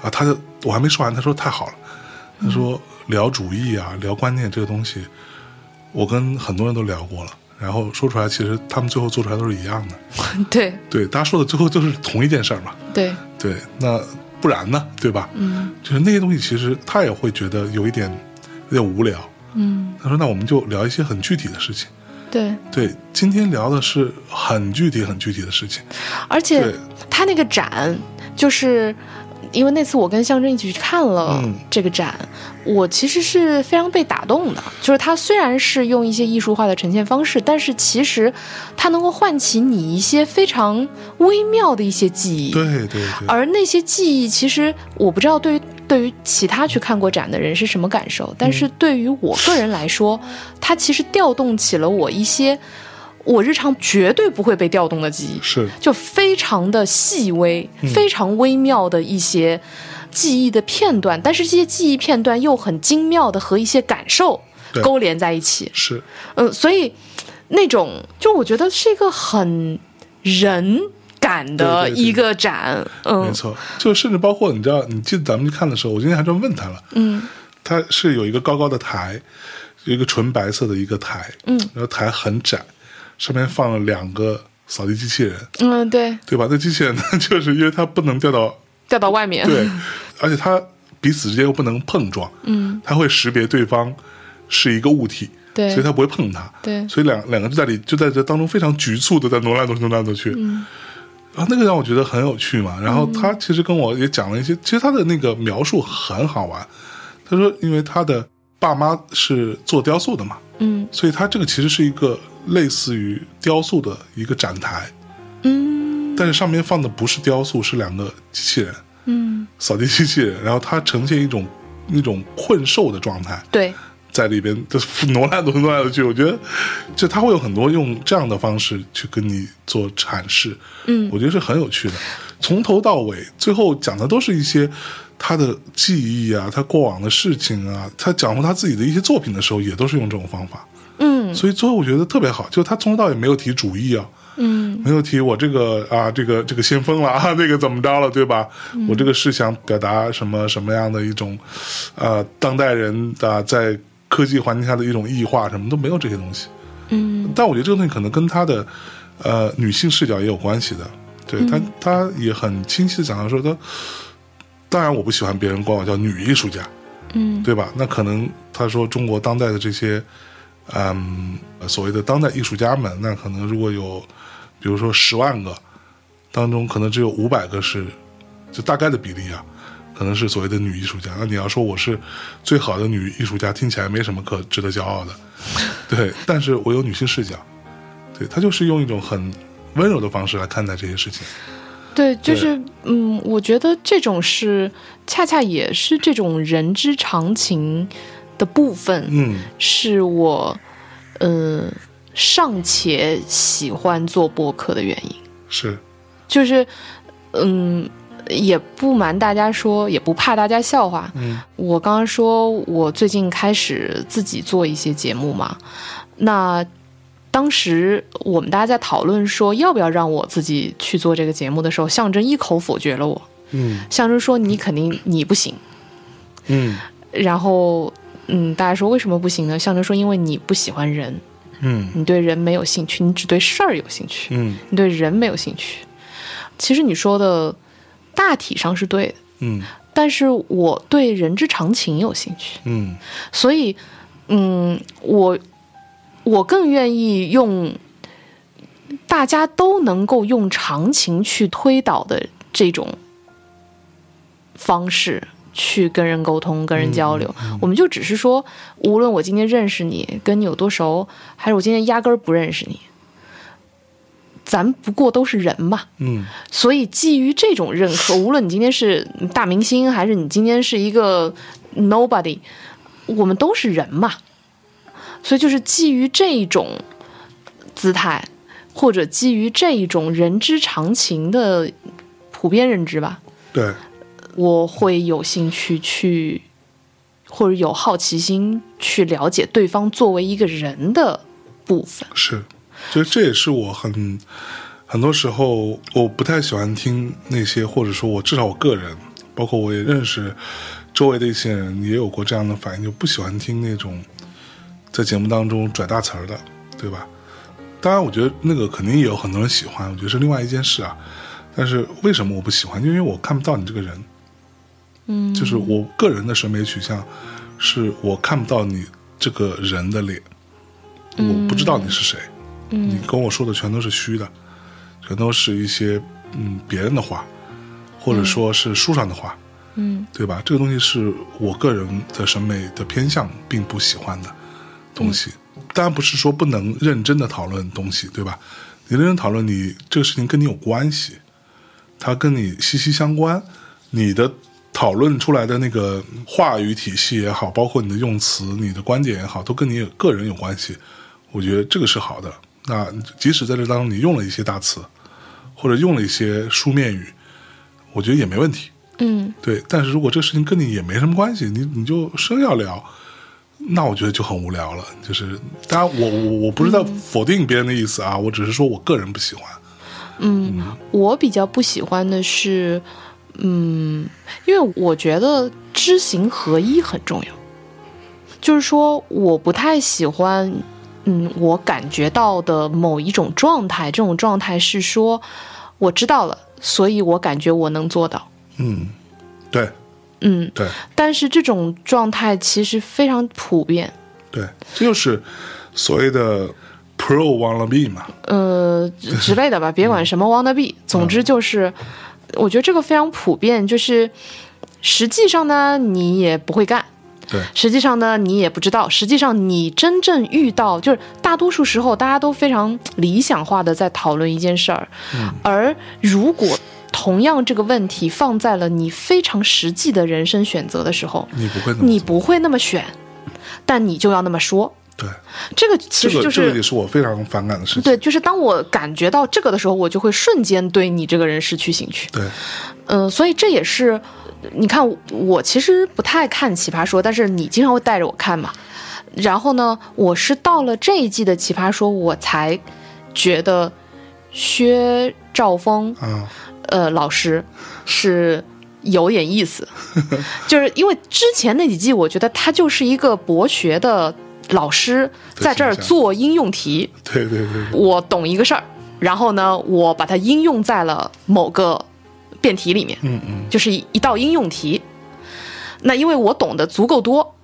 啊，他的我还没说完，他说太好了，他说聊主义啊，聊观念这个东西，我跟很多人都聊过了，然后说出来，其实他们最后做出来都是一样的，(laughs) 对对，大家说的最后都是同一件事儿嘛，对，对，那不然呢，对吧？嗯就是那些东西，其实他也会觉得有一点有点无聊。嗯他说：“那我们就聊一些很具体的事情。对，对，今天聊的是很具体、很具体的事情。而且他那个展就是。因为那次我跟象征一起去看了嗯这个展，我其实是非常被打动的。就是它虽然是用一些艺术化的呈现方式，但是其实它能够唤起你一些非常微妙的一些记忆。对对对，而那些记忆，其实我不知道对于对于其他去看过展的人是什么感受，但是对于我个人来说，它其实调动起了我一些我日常绝对不会被调动的记忆，是。就非常的细微、嗯。非常微妙的一些记忆的片段，但是这些记忆片段又很精妙的和一些感受勾连在一起。是，嗯，所以那种就我觉得是一个很人感的对对对。一个展。嗯。没错。就甚至包括你知道，你记得咱们去看的时候，我今天还专门问他了，嗯。他是有一个高高的台，有一个纯白色的一个台，嗯。然后台很窄，上面放了两个扫地机器人，嗯，对，对吧？那机器人呢，(laughs) 就是因为它不能掉到掉到外面。对，而且它彼此之间又不能碰撞，嗯，它会识别对方是一个物体，对。所以他不会碰它，对。所以两两个就在里就在这当中非常局促的在挪来挪去，挪来挪去，嗯。然后那个让我觉得很有趣嘛，然后他其实跟我也讲了一些，其实他的那个描述很好玩。他说，因为他的爸妈是做雕塑的嘛，嗯。所以他这个其实是一个类似于雕塑的一个展台，嗯但是上面放的不是雕塑，是两个机器人，嗯，扫地机器人，然后它呈现一种那种困兽的状态，对，在里边就是挪来挪去挪来挪去。我觉得，就他会有很多用这样的方式去跟你做阐释，嗯我觉得是很有趣的。从头到尾，最后讲的都是一些他的记忆啊，他过往的事情啊，他讲述他自己的一些作品的时候，也都是用这种方法。嗯所以最后我觉得特别好，就他从头到尾没有提主义啊，嗯没有提我这个啊，这个这个先锋了啊，那个怎么着了，对吧？我这个是想表达什么什么样的一种，呃，当代人啊，在科技环境下的一种异化，什么都没有这些东西。嗯但我觉得这个东西可能跟他的呃女性视角也有关系的。对他，他也很清晰的讲到说，他当然我不喜欢别人管我叫女艺术家，嗯对吧？那可能他说中国当代的这些，嗯，所谓的当代艺术家们，那可能如果有，比如说十万个当中，可能只有五百个是，就大概的比例啊，可能是所谓的女艺术家。那你要说我是最好的女艺术家，听起来没什么可值得骄傲的，对。但是我有女性视角，对她就是用一种很温柔的方式来看待这些事情。对，就是嗯，我觉得这种是恰恰也是这种人之常情的部分，嗯。是我呃尚且喜欢做播客的原因。是，就是，嗯，也不瞒大家说，也不怕大家笑话。嗯。我刚刚说我最近开始自己做一些节目嘛，那当时我们大家在讨论说要不要让我自己去做这个节目的时候，象征一口否决了我。嗯。象征说你肯定你不行，嗯。然后嗯，大家说为什么不行呢？象征说因为你不喜欢人，嗯你对人没有兴趣，你只对事儿有兴趣。嗯你对人没有兴趣。其实你说的大体上是对的，嗯但是我对人之常情有兴趣，嗯所以，嗯，我我更愿意用大家都能够用常情去推导的这种方式。去跟人沟通，跟人交流，我们就只是说，无论我今天认识你，跟你有多熟，还是我今天压根儿不认识你，咱不过都是人嘛。嗯所以基于这种认可，无论你今天是大明星，还是你今天是一个 nobody，我们都是人嘛。所以就是基于这一种姿态，或者基于这一种人之常情的普遍认知吧，对。我会有兴趣去，或者有好奇心去了解对方作为一个人的部分。是，其实这也是我很很多时候我不太喜欢听那些，或者说我至少我个人，包括我也认识周围的一些人，也有过这样的反应，就不喜欢听那种在节目当中拽大词儿的，对吧？当然，我觉得那个肯定也有很多人喜欢，我觉得是另外一件事啊。但是为什么我不喜欢？因为我看不到你这个人，嗯，就是我个人的审美取向，是我看不到你这个人的脸，我不知道你是谁，你跟我说的全都是虚的，全都是一些嗯别人的话，或者说是书上的话，嗯对吧？这个东西是我个人的审美的偏向，并不喜欢的东西。当然不是说不能认真的讨论东西，对吧？你认真讨论你这个事情跟你有关系，它跟你息息相关，你的讨论出来的那个话语体系也好，包括你的用词、你的观点也好，都跟你个人有关系。我觉得这个是好的。那即使在这当中你用了一些大词，或者用了一些书面语，我觉得也没问题。嗯对，但是如果这个事情跟你也没什么关系，你你就生要聊，那我觉得就很无聊了。就是当然我，我我不是在否定别人的意思啊，我只是说我个人不喜欢。嗯，我比较不喜欢的是，嗯，因为我觉得知行合一很重要。就是说，我不太喜欢，嗯，我感觉到的某一种状态，这种状态是说，我知道了，所以我感觉我能做到。嗯，对，嗯，对但是这种状态其实非常普遍。对，这就是所谓的 pro wanna be 嘛。呃之之类的吧，别管什么 wanna be，总之就是，我觉得这个非常普遍，就是实际上呢，你也不会干。对实际上呢，你也不知道。实际上，你真正遇到，就是大多数时候，大家都非常理想化的在讨论一件事儿，而如果同样这个问题放在了你非常实际的人生选择的时候，你不会你不会那么选，但你就要那么说。对，这个其实就是个这个也是我非常反感的事情。对，就是当我感觉到这个的时候，我就会瞬间对你这个人失去兴趣。对嗯、所以这也是，你看我其实不太看《奇葩说》，但是你经常会带着我看嘛。然后呢，我是到了这一季的《奇葩说》，我才觉得薛兆丰嗯，呃老师是有点意思，(laughs) 就是因为之前那几季，我觉得他就是一个博学的老师，在这儿做应用题，(laughs) 对对对对我懂一个事儿，然后呢，我把它应用在了某个辩题里面，嗯嗯，就是一一道应用题。那因为我懂得足够多，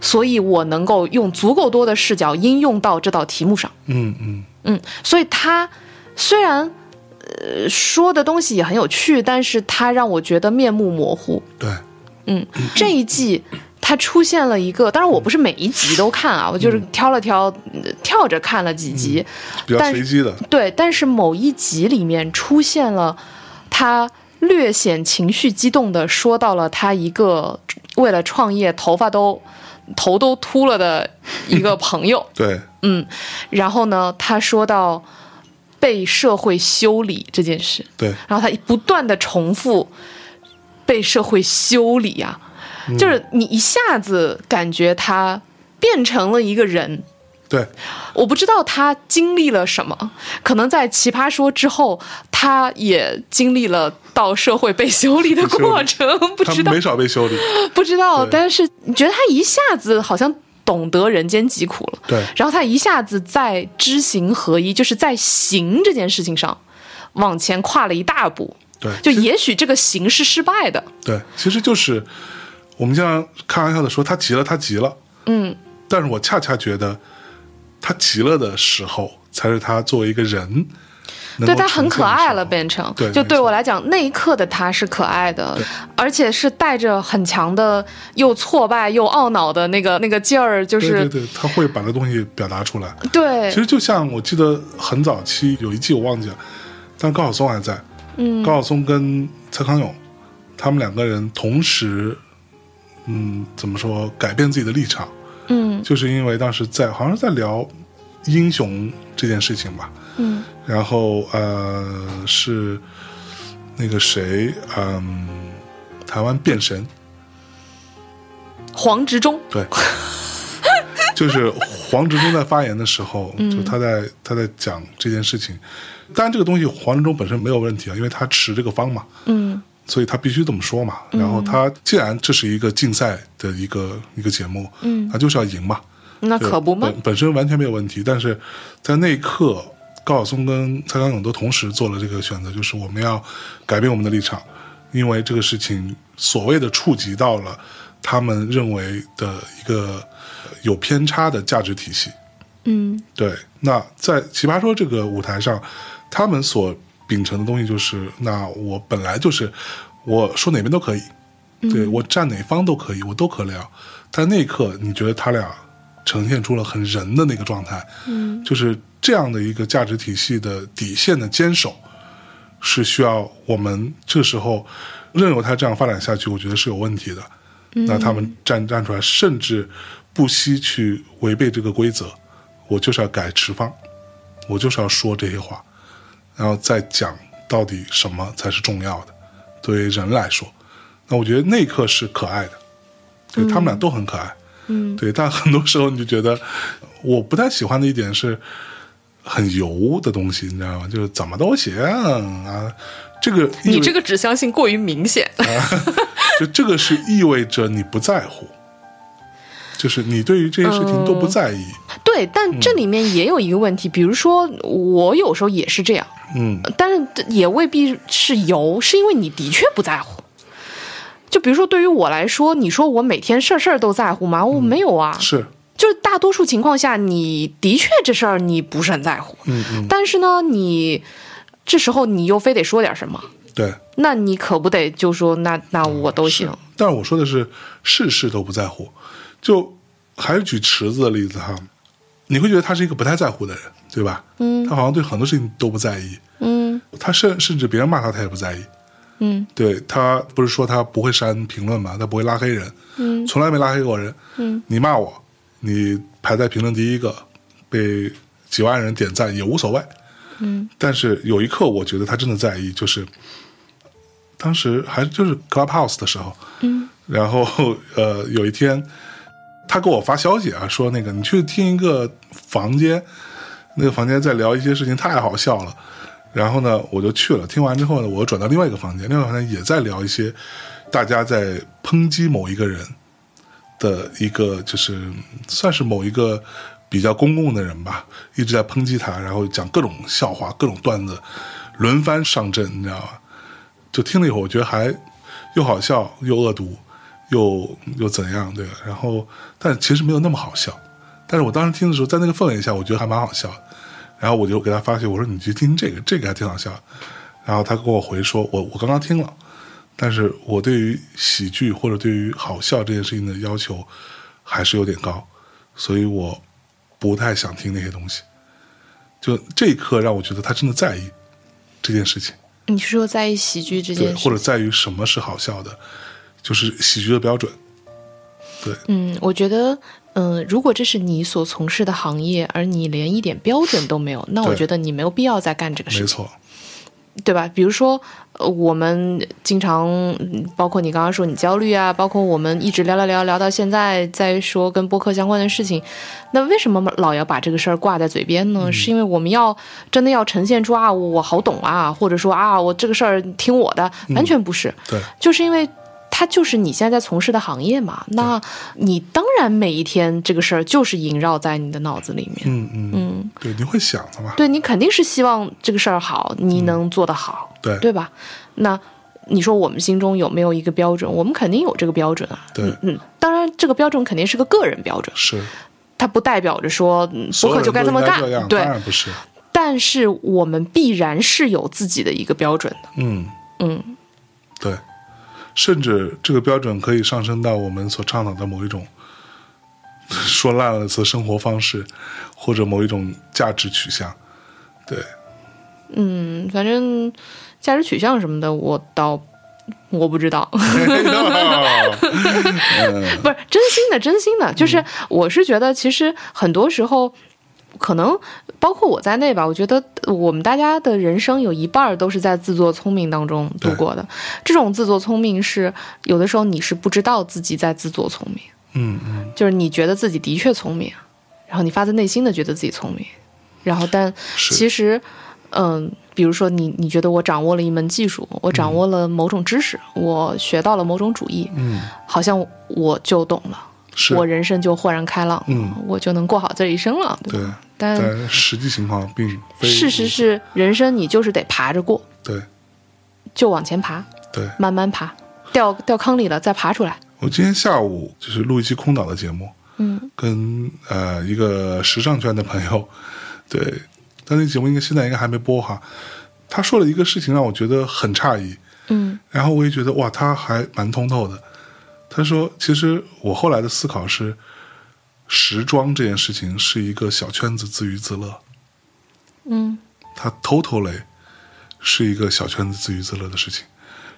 所以我能够用足够多的视角应用到这道题目上。嗯嗯，嗯，所以他虽然呃说的东西也很有趣，但是他让我觉得面目模糊。对嗯，这一季它出现了一个，当然我不是每一集都看啊，我就是挑了挑，呃跳着看了几集。比较随机的。对，但是某一集里面出现了他略显情绪激动的说到了他一个为了创业头发都头都秃了的一个朋友，(laughs) 对。嗯，然后呢，他说到被社会修理这件事，对。然后他不断的重复被社会修理啊，就是你一下子感觉他变成了一个人，对。我不知道他经历了什么，可能在《奇葩说》之后，他也经历了到社会被修理的过程，不知道。他没少被修理。不知道，但是你觉得他一下子好像懂得人间疾苦了，对。然后他一下子在知行合一，就是在行这件事情上往前跨了一大步，对，就也许这个行是失败的，对，其实就是我们经常开玩笑的说他急了，他急了。嗯，但是我恰恰觉得他急了的时候，才是他作为一个人对他很可爱了，变成对就对我来讲，那一刻的他是可爱的，而且是带着很强的又挫败又懊恼的那个那个劲儿，就是对对对，他会把这东西表达出来。对其实就像我记得很早期有一季我忘记了，但高晓松还在。嗯，高晓松跟蔡康永他们两个人同时，嗯，怎么说改变自己的立场，嗯。就是因为当时在好像是在聊英雄这件事情吧。嗯。然后呃是那个谁，嗯，台湾变神，黄执中，对，(laughs) 就是黄执中在发言的时候，就他在他在讲这件事情。当然，这个东西黄执中本身没有问题啊，因为他持这个方嘛，嗯所以他必须这么说嘛。然后他既然这是一个竞赛的一个一个节目，嗯，他就是要赢嘛，对那可不嘛本，本身完全没有问题，但是在那一刻，高晓松跟蔡康永都同时做了这个选择，就是我们要改变我们的立场，因为这个事情所谓的触及到了他们认为的一个有偏差的价值体系。嗯对，那在奇葩说这个舞台上，他们所秉承的东西就是，那我本来就是我说哪边都可以，对我站哪方都可以，我都可聊。但那一刻，你觉得他俩呈现出了很人的那个状态，嗯就是这样的一个价值体系的底线的坚守，是需要我们这时候任由他这样发展下去，我觉得是有问题的。那他们站站出来，甚至不惜去违背这个规则，我就是要改持方，我就是要说这些话，然后再讲到底什么才是重要的，对于人来说，那我觉得那一刻是可爱的，对、他们俩都很可爱，嗯。对，但很多时候你就觉得我不太喜欢的一点是很油的东西，你知道吗？就是怎么都行啊，这个你这个指向性过于明显，(laughs) 就这个是意味着你不在乎，就是你对于这些事情都不在意，对，但这里面也有一个问题，比如说我有时候也是这样，嗯。但是也未必是油，是因为你的确不在乎。就比如说对于我来说，你说我每天事儿事儿都在乎吗？我没有啊，是，就是大多数情况下，你的确这事儿你不是很在乎，嗯嗯，但是呢，你这时候你又非得说点什么，对。那你可不得就说那那我都行，但是我说的是事事都不在乎，就还是举池子的例子哈，你会觉得他是一个不太在乎的人，对吧？嗯他好像对很多事情都不在意，嗯他甚甚至别人骂他他也不在意。嗯对他不是说他不会删评论嘛，他不会拉黑人，嗯从来没拉黑过人。嗯，你骂我，你排在评论第一个，被几万人点赞也无所谓。嗯，但是有一刻，我觉得他真的在意，就是当时还就是 Clubhouse 的时候，嗯然后呃有一天，他给我发消息啊，说那个你去听一个房间，那个房间在聊一些事情，太好笑了。然后呢，我就去了。听完之后呢，我转到另外一个房间，另外一个房间也在聊一些大家在抨击某一个人的一个，就是算是某一个比较公共的人吧，一直在抨击他，然后讲各种笑话、各种段子，轮番上阵，你知道吧？就听了以后，我觉得还又好笑又恶毒，又又怎样，对吧？然后，但其实没有那么好笑。但是我当时听的时候，在那个氛围下，我觉得还蛮好笑的。然后我就给他发信，我说你去听这个，这个还挺好笑。然后他给我回说，我我刚刚听了，但是我对于喜剧或者对于好笑这件事情的要求还是有点高，所以我不太想听那些东西。就这一刻让我觉得他真的在意这件事情。你是说在意喜剧这对，件事？或者在于什么是好笑的，就是喜剧的标准。对，嗯，我觉得，嗯、如果这是你所从事的行业，而你连一点标准都没有，那我觉得你没有必要再干这个事情，没错，对吧？比如说，呃我们经常，嗯包括你刚刚说你焦虑啊，包括我们一直聊聊聊聊到现在，在说跟播客相关的事情，那为什么老要把这个事儿挂在嘴边呢？是因为我们要真的要呈现出啊，我好懂啊，或者说啊，我这个事儿听我的，完全不是。对，就是因为它就是你现在在从事的行业嘛，那你当然每一天这个事儿就是萦绕在你的脑子里面。嗯嗯嗯，对，你会想的嘛？对你肯定是希望这个事儿好，你能做得好，嗯对对吧？那你说我们心中有没有一个标准？我们肯定有这个标准啊。对嗯嗯，当然这个标准肯定是个个人标准，是，它不代表着说嗯所有人播客就该这么干对当。然不是。但是我们必然是有自己的一个标准的。嗯，嗯，对，甚至这个标准可以上升到我们所倡导的某一种，(laughs) 说烂了词生活方式，或者某一种价值取向。对，嗯，反正价值取向什么的，我倒我不知道。(laughs) (laughs) 嗯不是真心的，真心的，就是我是觉得，其实很多时候，可能包括我在内吧，我觉得我们大家的人生有一半儿都是在自作聪明当中度过的。这种自作聪明是有的时候你是不知道自己在自作聪明，嗯嗯，就是你觉得自己的确聪明，然后你发自内心的觉得自己聪明，然后但其实，嗯、比如说你你觉得我掌握了一门技术，我掌握了某种知识，我学到了某种主义，嗯，好像我就懂了。是我人生就豁然开朗，嗯我就能过好这一生了，对对？，但但实际情况并非事实是，人生你就是得爬着过，对就往前爬，对。慢慢爬，掉掉坑里了再爬出来。我今天下午就是录一期空岛的节目，嗯跟呃一个时尚圈的朋友，(laughs) 对，但那节目应该现在应该还没播哈。他说了一个事情让我觉得很诧异，嗯然后我也觉得哇，他还蛮通透的。他说，其实我后来的思考是，时装这件事情是一个小圈子自娱自乐，嗯它 totally 是一个小圈子自娱自乐的事情。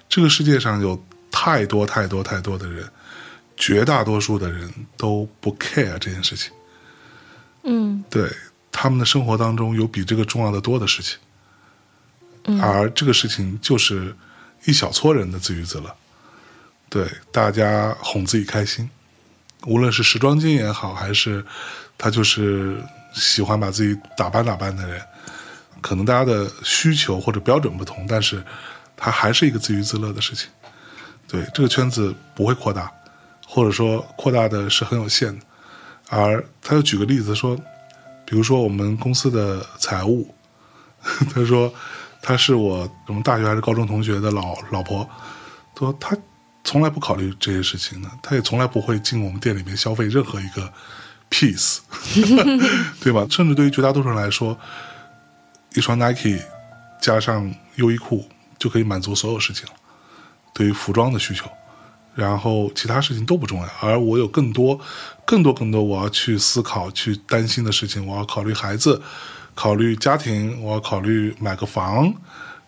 这个世界上有太多太多太多的人，绝大多数的人都不 care 这件事情。嗯对他们的生活当中有比这个重要的多的事情，而这个事情就是一小撮人的自娱自乐。对，大家哄自己开心，无论是时装精也好，还是他就是喜欢把自己打扮打扮的人，可能大家的需求或者标准不同，但是他还是一个自娱自乐的事情。对，这个圈子不会扩大，或者说扩大的是很有限的。而他又举个例子说，比如说我们公司的财务，(laughs) 他说他是我什么大学还是高中同学的老老婆，说他从来不考虑这些事情的，他也从来不会进我们店里面消费任何一个 piece，(laughs) 对吧？甚至对于绝大多数人来说，一双 Nike 加上优衣库就可以满足所有事情了。对于服装的需求，然后其他事情都不重要，而我有更多、更多、更多我要去思考、去担心的事情，我要考虑孩子，考虑家庭，我要考虑买个房，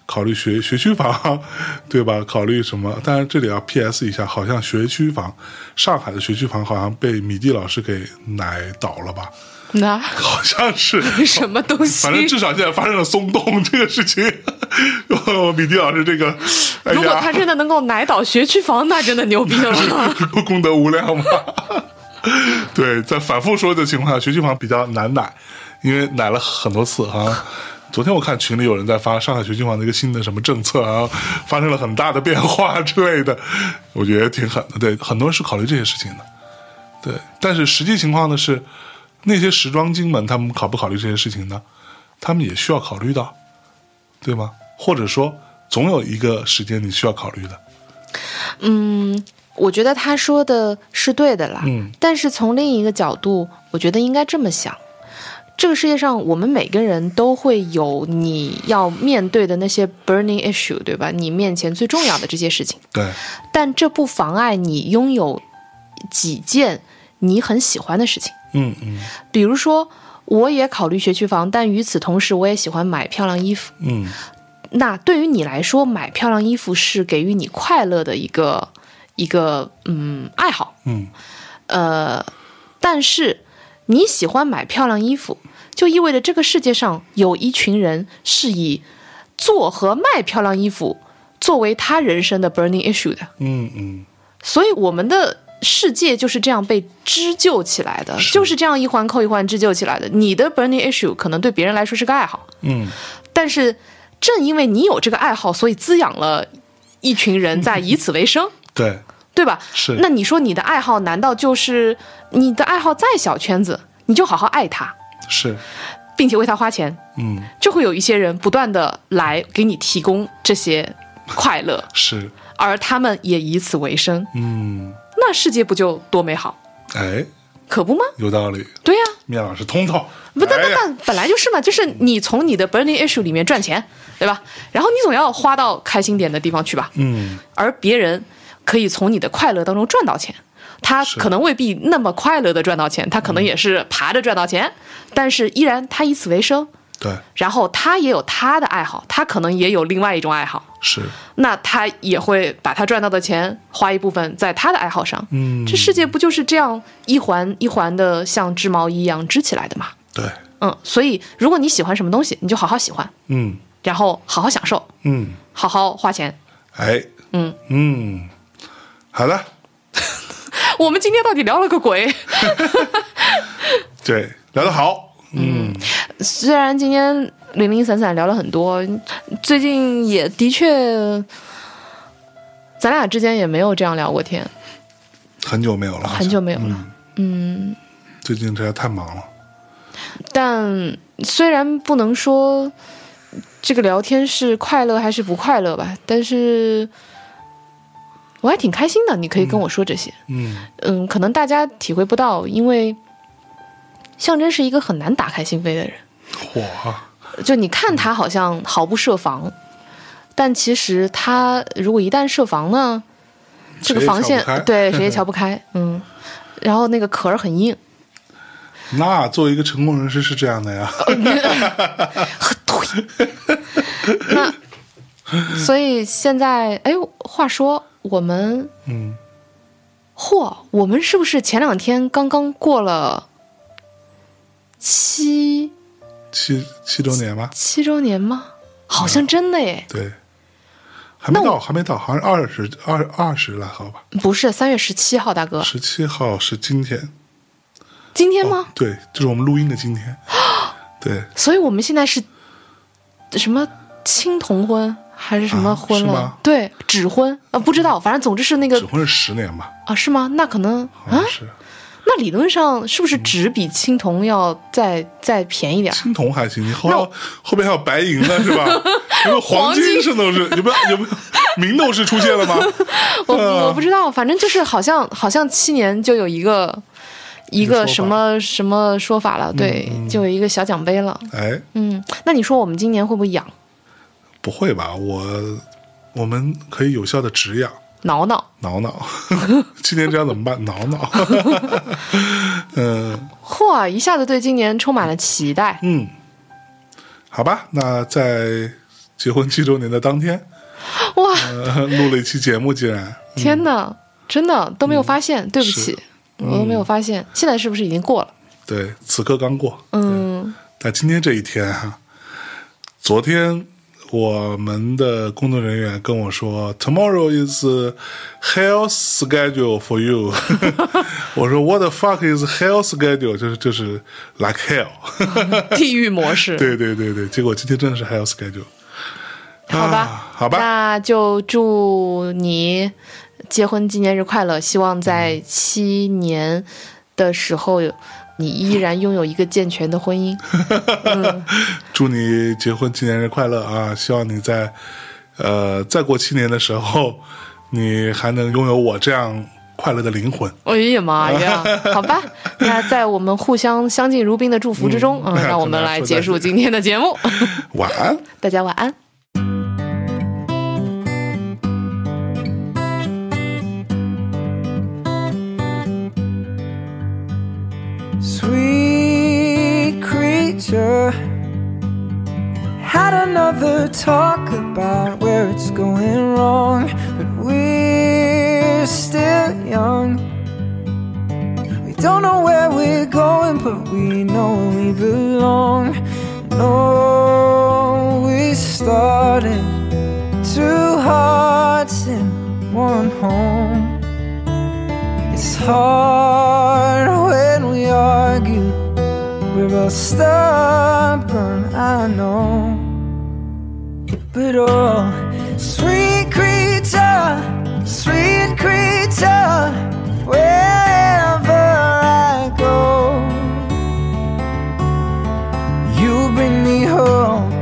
考虑学学区房，(laughs) 对吧？考虑什么？当然这里要 P.S. 一下，好像学区房，上海的学区房好像被米蒂老师给奶倒了吧？那好像是。(laughs) 什么东西？反正至少现在发生了松动这个事情，(laughs) 米蒂老师这个，哎，如果他真的能够奶倒学区房，那真的牛逼了。功德无量嘛。对，在反复说的情况下，学区房比较难奶，因为奶了很多次哈。昨天我看群里有人在发上海学区房的一个新的什么政策啊，发生了很大的变化之类的，我觉得挺狠的。对，很多人是考虑这些事情的。对，但是实际情况呢是，那些时装精们他们考不考虑这些事情呢？他们也需要考虑到，对吗？或者说，总有一个时间你需要考虑的。嗯，我觉得他说的是对的啦。嗯但是从另一个角度，我觉得应该这么想：这个世界上，我们每个人都会有你要面对的那些 burning issue，对吧？你面前最重要的这些事情，对，但这不妨碍你拥有几件你很喜欢的事情。嗯嗯比如说，我也考虑学区房，但与此同时，我也喜欢买漂亮衣服。嗯那对于你来说，买漂亮衣服是给予你快乐的一个一个嗯爱好，嗯呃，但是你喜欢买漂亮衣服，就意味着这个世界上有一群人是以做和卖漂亮衣服作为他人生的 burning issue 的，嗯嗯，所以我们的世界就是这样被织就起来的，是。就是这样一环扣一环织就起来的。你的 burning issue 可能对别人来说是个爱好，嗯。但是正因为你有这个爱好，所以滋养了一群人在以此为生，对，对吧？是。那你说你的爱好难道就是你的爱好再小圈子，你就好好爱他，是，并且为他花钱，嗯。就会有一些人不断的来给你提供这些快乐，(laughs) 是，而他们也以此为生，嗯，那世界不就多美好？哎，可不吗？有道理。对呀、面老师通透，不，那那那本来就是嘛，就是你从你的 burning issue 里面赚钱，对吧？然后你总要花到开心点的地方去吧，嗯。而别人可以从你的快乐当中赚到钱。他可能未必那么快乐的赚到钱，他可能也是爬着赚到钱，但是依然他以此为生。对，然后他也有他的爱好，他可能也有另外一种爱好，是，那他也会把他赚到的钱花一部分在他的爱好上。嗯，这世界不就是这样一环一环的像织毛衣一样织起来的吗？对，嗯，所以如果你喜欢什么东西，你就好好喜欢，嗯。然后好好享受，嗯，好好花钱。哎，嗯。嗯，好的，(laughs) 我们今天到底聊了个鬼？(laughs) 对，聊得好，嗯。虽然今天零零散散聊了很多，最近也的确，咱俩之间也没有这样聊过天，很久没有了，很久没有了。嗯。嗯，最近实在太忙了，但虽然不能说这个聊天是快乐还是不快乐吧，但是我还挺开心的。你可以跟我说这些，嗯。嗯，可能大家体会不到，因为象征是一个很难打开心扉的人。火，就你看他好像毫不设防，但其实他如果一旦设防呢，这个防线对谁也瞧不开，(laughs) 嗯，然后那个壳儿很硬，那作为一个成功人士是这样的呀，(laughs) (laughs) 那所以现在，哎，话说我们，嗯，嚯，我们是不是前两天刚刚过了七七七周年吗，七周年吗？好像真的耶，对，还没到，还没到，好像二十二二十来号吧，不是三月十七号，大哥，十七号是今天，今天吗？对，就是我们录音的今天，(gasps) 对，所以我们现在是什么青铜婚还是什么啊婚了？对，纸婚？啊，不知道，反正总之是那个纸婚是十年吧，啊，是吗？那可能啊，是。那理论上是不是纸比青铜要再再便宜点儿？青铜还行，你后后边还有白银呢，是吧？(laughs) 黄黄金金是？都是有没有有没有明斗士出现了吗？(laughs) 我嗯我不知道，反正就是好像好像七年就有一个一个什么什么说法了，对，就有一个小奖杯了。哎，嗯，那你说我们今年会不会养不会吧？我我们可以有效的止痒。挠挠？挠挠，(laughs) 今年这样怎么办？挠挠，嗯 (laughs) 嚯，一下子对今年充满了期待。嗯，好吧，那在结婚七周年的当天，哇，呃，录了一期节目，竟然天哪，真的都没有发现，对不起是，我都没有发现。现在是不是已经过了？对，此刻刚过，嗯，但今天这一天哈、昨天我们的工作人员跟我说，Tomorrow is hell schedule for you。我说 What the fuck is hell schedule？就是就是 like hell。地狱模式。对对对对，结果今天真的是 hell schedule。好吧，啊好吧，那就祝你结婚纪念日快乐！希望在七年的时候，你依然拥有一个健全的婚姻。(laughs) 祝你结婚纪念日快乐啊！希望你在呃再过七年的时候，你还能拥有我这样快乐的灵魂。哎呀妈呀！(laughs) 好吧，那在我们互相相敬如宾的祝福之中，嗯，嗯 (laughs) 让我们来结束今天的节目。晚安。大家晚安。Creature had another talk about where it's going wrong, but we're still young. We don't know where we're going, but we know we belong. No, we started two hearts in one home. It's hard when we argue. We're both stubborn, I know. But oh, sweet creature, sweet creature, wherever I go, you bring me home.